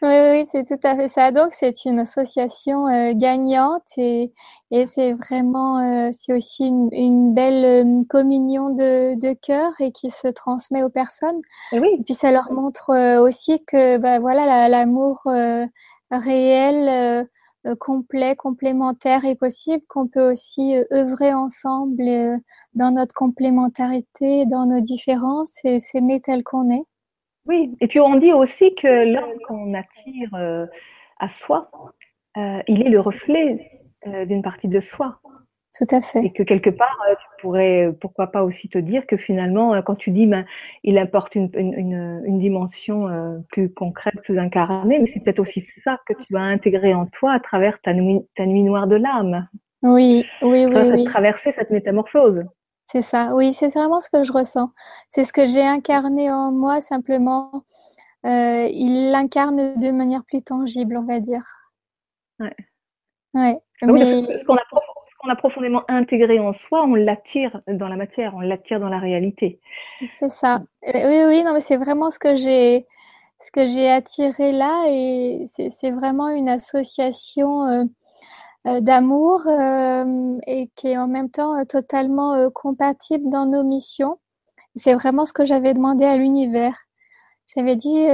oui, oui, c'est tout à fait ça. Donc, c'est une association euh, gagnante et, et c'est vraiment, euh, c'est aussi une, une belle euh, communion de, de cœur et qui se transmet aux personnes. Et oui. Et puis, ça leur montre aussi que, bah, voilà, l'amour réel, complet, complémentaire est possible, qu'on peut aussi œuvrer ensemble dans notre complémentarité, dans nos différences et s'aimer tel qu'on est. Oui, et puis on dit aussi que l'homme qu'on attire euh, à soi, euh, il est le reflet euh, d'une partie de soi. Tout à fait. Et que quelque part, tu pourrais, pourquoi pas aussi te dire que finalement, quand tu dis, ben, il apporte une, une, une dimension plus concrète, plus incarnée, mais c'est peut-être aussi ça que tu vas intégrer en toi à travers ta nuit, ta nuit noire de l'âme. Oui, oui, oui. oui. traverser cette métamorphose. C'est ça, oui, c'est vraiment ce que je ressens. C'est ce que j'ai incarné en moi, simplement. Euh, il l'incarne de manière plus tangible, on va dire. Ouais. ouais. Ah oui, ce qu'on a, a, profondément intégré en soi, on l'attire dans la matière, on l'attire dans la réalité. C'est ça. Euh, oui, oui, non, mais c'est vraiment ce que j'ai, ce que j'ai attiré là, et c'est vraiment une association. Euh, euh, d'amour euh, et qui est en même temps totalement compatible dans nos missions. C'est vraiment ce que j'avais demandé à l'univers. J'avais dit,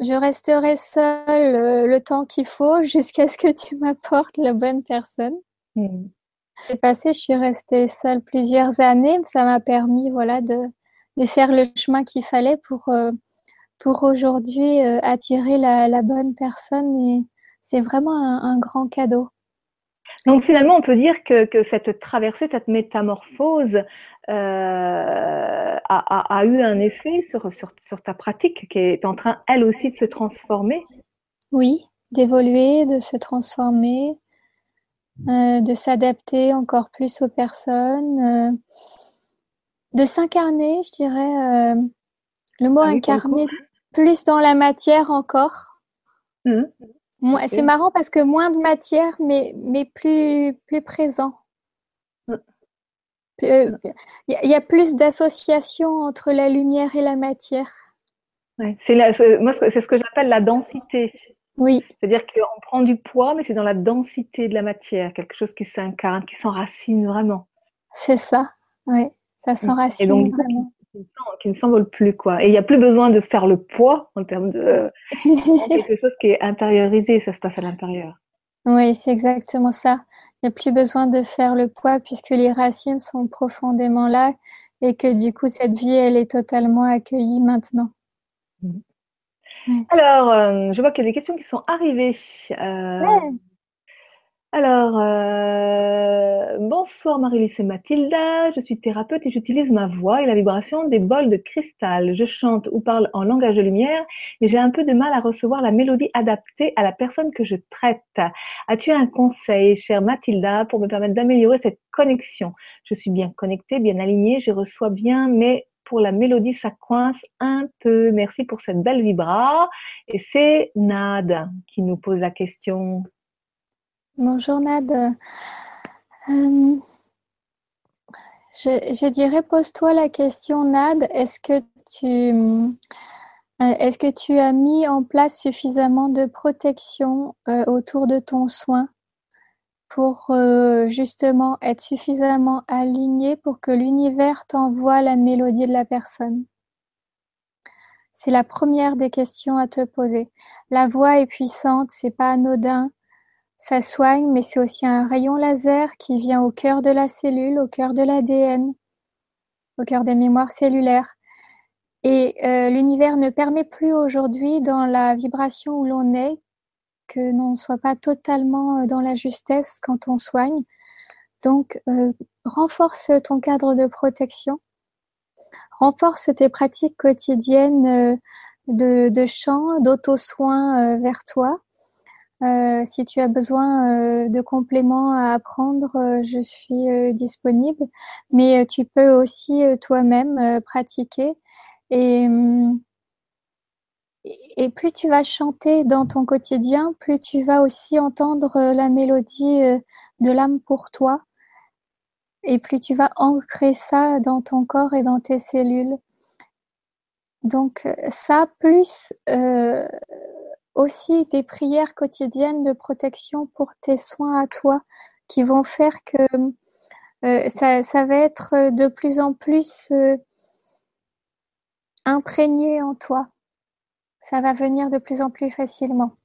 je resterai seule le temps qu'il faut jusqu'à ce que tu m'apportes la bonne personne. Mmh. J'ai passé, je suis restée seule plusieurs années. Ça m'a permis, voilà, de, de faire le chemin qu'il fallait pour, pour aujourd'hui attirer la, la, bonne personne. Et c'est vraiment un, un grand cadeau. Donc finalement, on peut dire que, que cette traversée, cette métamorphose euh, a, a, a, eu un effet sur, sur, sur, ta pratique qui est en train, elle aussi, de se transformer? Oui, d'évoluer, de se transformer, euh, de s'adapter encore plus aux personnes, euh, de s'incarner, je dirais. Euh, le mot ah incarner, plus dans la matière encore. Mmh. C'est marrant parce que moins de matière, mais, mais plus, plus présent. Mm. Euh, il y, a plus d'association entre la lumière et la matière. c'est moi, c'est ce que j'appelle la densité. Oui. C'est-à-dire qu'on prend du poids, mais c'est dans la densité de la matière, quelque chose qui s'incarne, qui s'enracine vraiment. C'est ça, oui, ça s'enracine vraiment qui ne s'envole plus quoi. Et il n'y a plus besoin de faire le poids en termes de quelque chose qui est intériorisé, ça se passe à l'intérieur. Oui, c'est exactement ça. Il n'y a plus besoin de faire le poids puisque les racines sont profondément là et que du coup cette vie elle est totalement accueillie maintenant. Alors, euh, je vois qu'il y a des questions qui sont arrivées. Euh, alors, euh, bonsoir Marie-Lise et Mathilda, je suis thérapeute et j'utilise ma voix et la vibration des bols de cristal. Je chante ou parle en langage de lumière, mais j'ai un peu de mal à recevoir la mélodie adaptée à la personne que je traite. As-tu un conseil, chère Mathilda, pour me permettre d'améliorer cette connexion? Je suis bien connectée, bien alignée, je reçois bien, mais pour la mélodie, ça coince un peu. Merci pour cette belle vibra. Et c'est Nad qui nous pose la question. Bonjour Nad. Euh, je, dirais, pose-toi la question Nad, est-ce que tu euh, est-ce que tu as mis en place suffisamment de protection euh, autour de ton soin? Pour justement être suffisamment aligné pour que l'univers t'envoie la mélodie de la personne C'est la première des questions à te poser. La voix est puissante, c'est pas anodin. Ça soigne, mais c'est aussi un rayon laser qui vient au cœur de la cellule, au cœur de l'ADN, au cœur des mémoires cellulaires. Et euh, l'univers ne permet plus aujourd'hui, dans la vibration où l'on est, que l'on ne soit pas totalement euh, dans la justesse quand on soigne. Donc, euh, renforce ton cadre de protection, renforce tes pratiques quotidiennes de, de chant, d'auto-soin vers toi euh, si tu as besoin euh, de compléments à apprendre, euh, je suis disponible. Mais tu peux aussi toi-même pratiquer. Et, et plus tu vas chanter dans ton quotidien, plus tu vas aussi entendre la mélodie de l'âme pour toi. Et plus tu vas ancrer ça dans ton corps et dans tes cellules. Donc ça, plus aussi des prières quotidiennes de protection pour tes soins à toi qui vont faire que euh, ça, va être de plus en plus euh, imprégné en toi. Ça va venir de plus en plus facilement.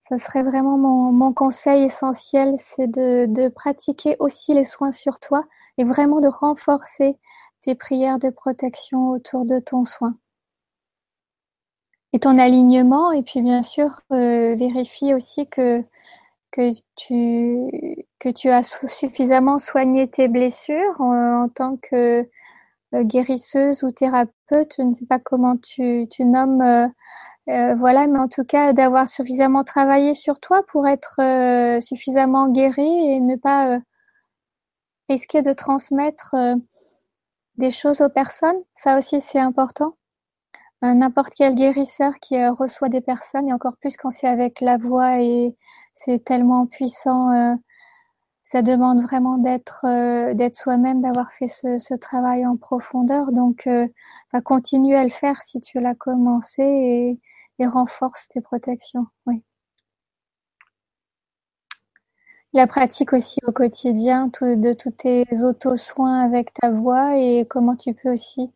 Ça serait vraiment mon, conseil essentiel, c'est de, pratiquer aussi les soins sur toi et vraiment de renforcer tes prières de protection autour de ton soin et ton alignement. Et puis bien sûr, euh, vérifie aussi que, que, tu, que tu as suffisamment soigné tes blessures en, tant que guérisseuse ou thérapeute. Je ne sais pas comment tu, nommes. Euh, euh, voilà, mais en tout cas, d'avoir suffisamment travaillé sur toi pour être suffisamment guéri et ne pas risquer de transmettre des choses aux personnes. Ça aussi, c'est important n'importe quel guérisseur qui euh, reçoit des personnes, et encore plus quand c'est avec la voix et c'est tellement puissant, euh, ça demande vraiment d'être euh, d'être soi-même, d'avoir fait ce, travail en profondeur. Donc, va continuer à le faire si tu l'as commencé et, renforce tes protections. Oui. La pratique aussi au quotidien de tous tes auto-soins avec ta voix et comment tu peux aussi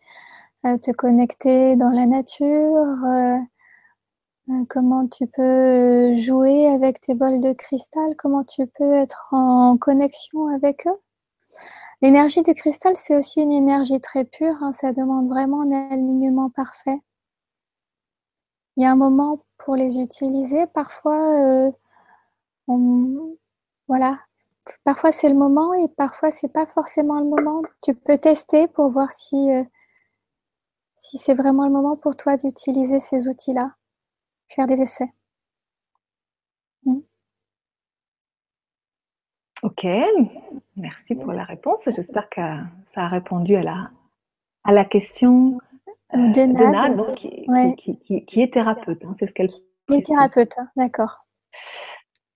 te connecter dans la nature, euh, euh, comment tu peux jouer avec tes bols de cristal, comment tu peux être en connexion avec eux? L'énergie du cristal, c'est aussi une énergie très pure, hein, ça demande vraiment un alignement parfait. Il y a un moment pour les utiliser, parfois, euh, voilà, parfois c'est le moment et parfois c'est pas forcément le moment. Tu peux tester pour voir si si c'est vraiment le moment pour toi d'utiliser ces outils-là, faire des essais. Hmm. Ok, merci pour la réponse. J'espère que ça a répondu à la, à la question euh, de Nad, qui, est thérapeute. Hein, c'est ce qu'elle. Qui est thérapeute, hein, d'accord.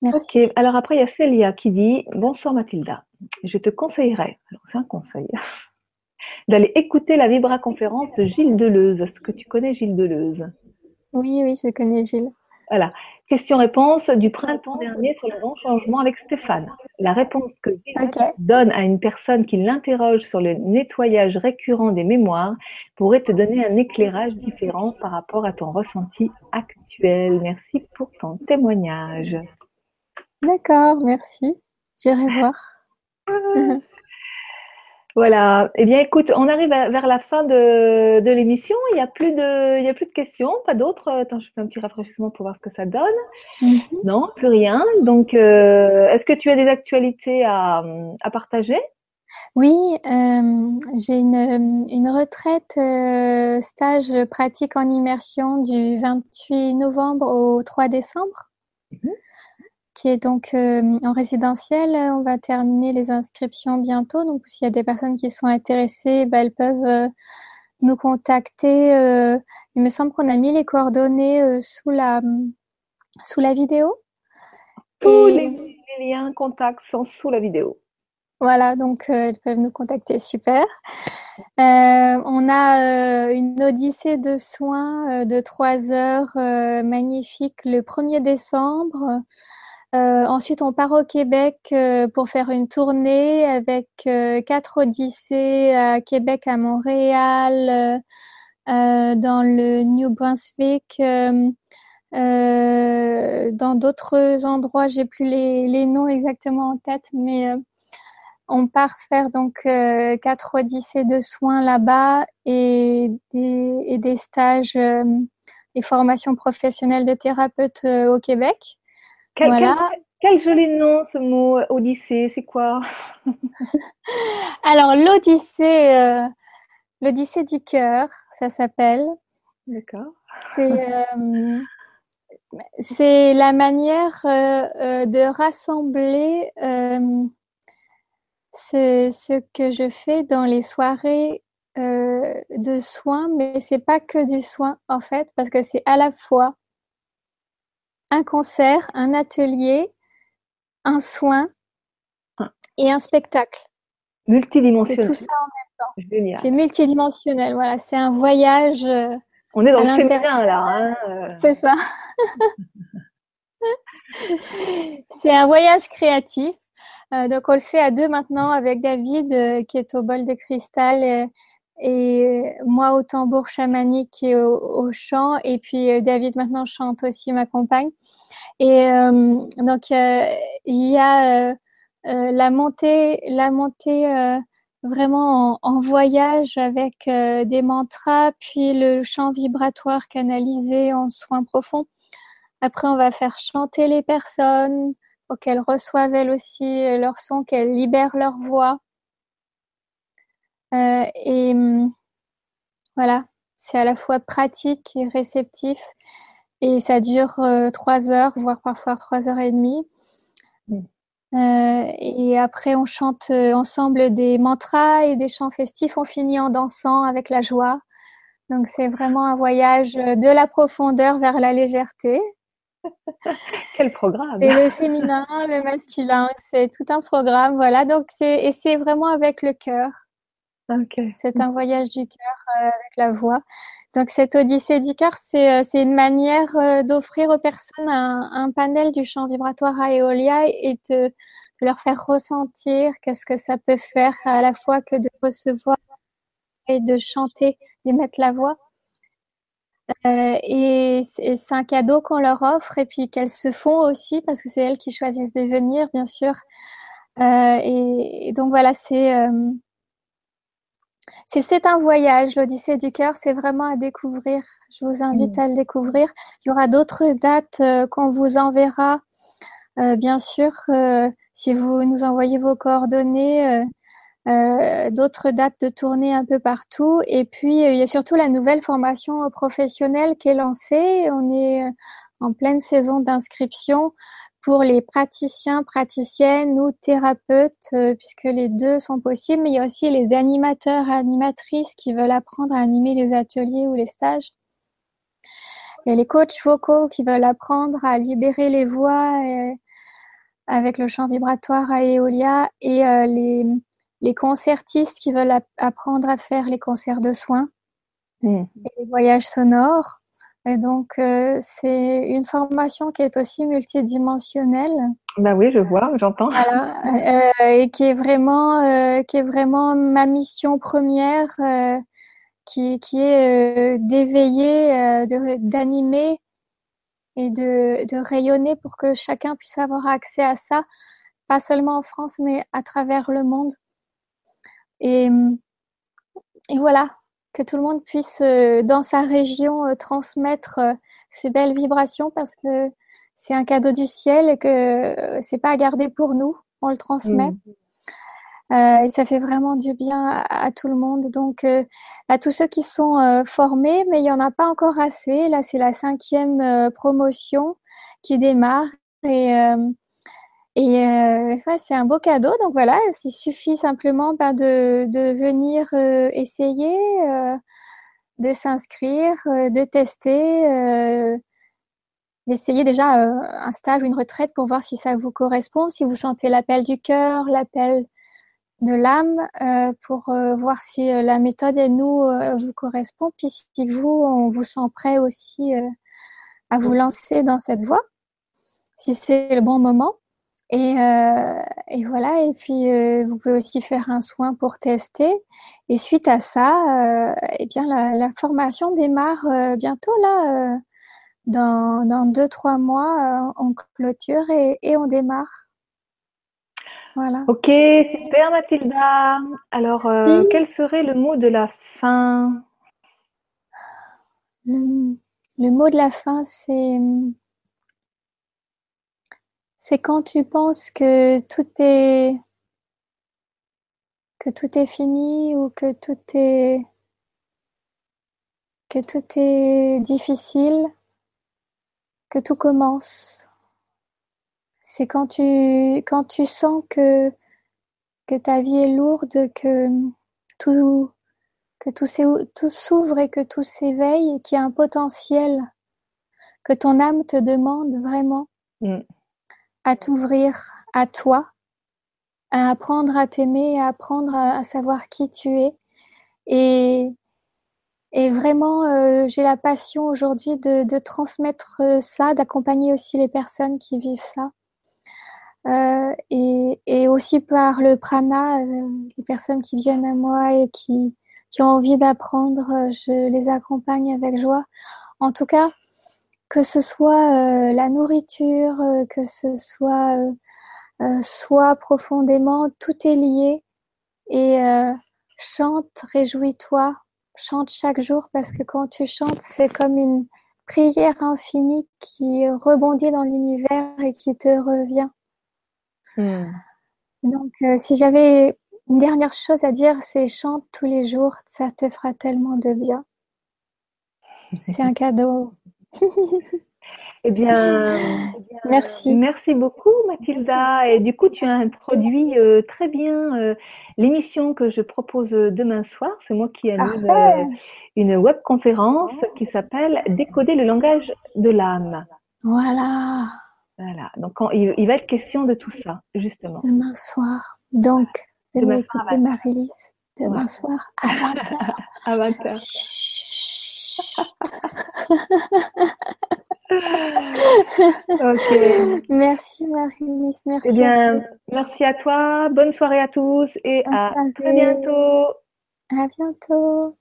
Merci. Ok, alors après, il y a Célia qui dit Bonsoir Mathilda, je te conseillerais, alors c'est un conseil, d'aller écouter la Vibra conférence de Gilles Deleuze. Est-ce que tu connais Gilles Deleuze? Oui, oui, je connais Gilles. Voilà. Question-réponse du printemps dernier sur le grand changement avec Stéphane. La réponse que Gilles donne à une personne qui l'interroge sur le nettoyage récurrent des mémoires pourrait te donner un éclairage différent par rapport à ton ressenti actuel. Merci pour ton témoignage. D'accord, merci. J'irai voir. Voilà. Eh bien, écoute, on arrive vers la fin de, l'émission. Il n'y a plus de, il y a plus de questions, pas d'autres. Attends, je fais un petit rafraîchissement pour voir ce que ça donne. Mhm. Non, plus rien. Donc, euh, est-ce que tu as des actualités à, partager? Oui, euh, j'ai une, retraite euh, stage pratique en immersion du 28 novembre au 3 décembre. Donc euh, en résidentiel. On va terminer les inscriptions bientôt. Donc, s'il y a des personnes qui sont intéressées, bah, elles peuvent euh, nous contacter. Euh, il me semble qu'on a mis les coordonnées sous la sous la vidéo. Tous les, liens contacts sont sous la vidéo. Voilà, donc elles peuvent nous contacter. Super. on a une odyssée de soins de trois heures magnifique le 1er décembre. Euh, ensuite, on part au Québec euh, pour faire une tournée avec euh, quatre odyssées à Québec, à Montréal, dans le New Brunswick, dans d'autres endroits. J'ai plus les, les, noms exactement en tête, mais on part faire donc quatre odyssées de soins là-bas et des, et des stages et formations professionnelles de thérapeutes au Québec. Quel, joli nom ce mot Odyssée, c'est quoi Alors l'Odyssée, euh, l'Odyssée du cœur, ça s'appelle. D'accord. Euh, c'est la manière euh, de rassembler ce, ce, que je fais dans les soirées de soins, mais c'est pas que du soin en fait, parce que c'est à la fois un concert, un atelier, un soin ah. et un spectacle. Multidimensionnel. C'est tout ça en même temps. C'est multidimensionnel, voilà. C'est un voyage. Euh, On est dans le féminin là. Hein, euh. C'est ça. c'est un voyage créatif. Euh, donc on le fait à deux maintenant avec David euh, qui est au bol de cristal et, et moi au tambour chamanique est au, chant et puis euh, David maintenant chante aussi ma compagne. Et donc il y a la montée, la montée vraiment en, voyage avec des mantras, puis le chant vibratoire canalisé en soins profonds. Après, on va faire chanter les personnes pour qu'elles reçoivent elles aussi euh, leur son, qu'elles libèrent leur voix. Euh, et hum, voilà, c'est à la fois pratique et réceptif. Et ça dure euh, trois heures, voire parfois trois heures et demie. Mm. et après, on chante ensemble des mantras et des chants festifs. On finit en dansant avec la joie. Donc, c'est vraiment un voyage de la profondeur vers la légèreté. Quel programme C'est le féminin, le masculin, c'est tout un programme, voilà. Donc c'est et c'est vraiment avec le cœur. C'est un voyage du cœur euh, avec la voix. Donc cette odyssée du cœur, c'est euh, une manière euh, d'offrir aux personnes un, panel du champ vibratoire à Eolia et de, leur faire ressentir qu'est-ce que ça peut faire à la fois que de recevoir et de chanter, d'émettre la voix. Et c'est un cadeau qu'on leur offre et puis qu'elles se font aussi parce que c'est elles qui choisissent de venir, bien sûr. Et, donc voilà, c'est euh, c'est un voyage. L'Odyssée du cœur, c'est vraiment à découvrir. Je vous invite mm. à le découvrir. Il y aura d'autres dates qu'on vous enverra, bien sûr. si vous nous envoyez vos coordonnées, euh, d'autres dates de tournée un peu partout. Et puis, euh, il y a surtout la nouvelle formation professionnelle qui est lancée. On est euh, en pleine saison d'inscription pour les praticiens, praticiennes ou thérapeutes, puisque les deux sont possibles. Mais il y a aussi les animateurs et animatrices qui veulent apprendre à animer les ateliers ou les stages. Il y a les coachs vocaux qui veulent apprendre à libérer les voix avec le champ vibratoire à Eolia et les les concertistes qui veulent apprendre à faire les concerts de soins mm. et les voyages sonores. Et donc, euh, c'est une formation qui est aussi multidimensionnelle. Ben oui, je vois, j'entends. Euh, et qui est vraiment, euh, qui est vraiment ma mission première, qui, qui est d'éveiller, d'animer et de, de rayonner pour que chacun puisse avoir accès à ça, pas seulement en France, mais à travers le monde. Et, et voilà, que tout le monde puisse euh, dans sa région euh, transmettre euh, ces belles vibrations parce que c'est un cadeau du ciel et que c'est pas à garder pour nous, on le transmet. Mm. et ça fait vraiment du bien à, tout le monde. Donc, à tous ceux qui sont formés, mais il y en a pas encore assez. Là, c'est la cinquième promotion qui démarre et et euh, ouais, c'est un beau cadeau. Donc voilà, il suffit simplement ben, de, de venir euh, essayer, euh, de s'inscrire, euh, de tester, euh, d'essayer déjà un stage ou une retraite pour voir si ça vous correspond, si vous sentez l'appel du cœur, l'appel de l'âme, pour voir si la méthode et nous vous correspond, puis si vous, on vous sent prêt aussi à vous lancer dans cette voie, si c'est le bon moment. Et, euh, et, voilà, et puis euh, vous pouvez aussi faire un soin pour tester. Et suite à ça, euh, eh bien la, la, formation démarre euh, bientôt là, dans, dans deux trois mois, on clôture et, et, on démarre. Voilà. Ok, super Mathilda. Alors, oui. quel serait le mot de la fin? Le, le mot de la fin, c'est c'est quand tu penses que tout est que tout est fini ou que tout est difficile, que tout commence. C'est quand tu quand tu sens que ta vie est lourde, que tout s'ouvre et que tout s'éveille qu'il y a un potentiel que ton âme te demande vraiment. Mm à t'ouvrir à toi, à apprendre à t'aimer, à apprendre à, savoir qui tu es et, Et vraiment, euh, j'ai la passion aujourd'hui de, de, transmettre euh, ça, d'accompagner aussi les personnes qui vivent ça. Euh, et, et, aussi par le prana, euh, les personnes qui viennent à moi et qui, qui ont envie d'apprendre, je les accompagne avec joie. En tout cas, que ce soit la nourriture, que ce soit soit profondément, tout est lié. Et chante, réjouis-toi, chante chaque jour parce que quand tu chantes, c'est comme une prière infinie qui rebondit dans l'univers et qui te revient. Hmm. Donc, euh, si j'avais une dernière chose à dire, c'est chante tous les jours, ça te fera tellement de bien. C'est un cadeau. Eh bien, merci. Merci beaucoup, Mathilda. Et du coup, tu as introduit euh, très bien euh, l'émission que je propose demain soir. C'est moi qui anime euh, une webconférence qui s'appelle Décoder le langage de l'âme. Voilà. Voilà. Donc, il, va être question de tout ça, justement. Demain soir. Donc, venez écouter Marie-Lise demain soir à 20h. à 20h. ok. Merci Marie-Lise, merci. Eh bien, merci à toi. Bonne soirée à tous et à très bientôt. À bientôt.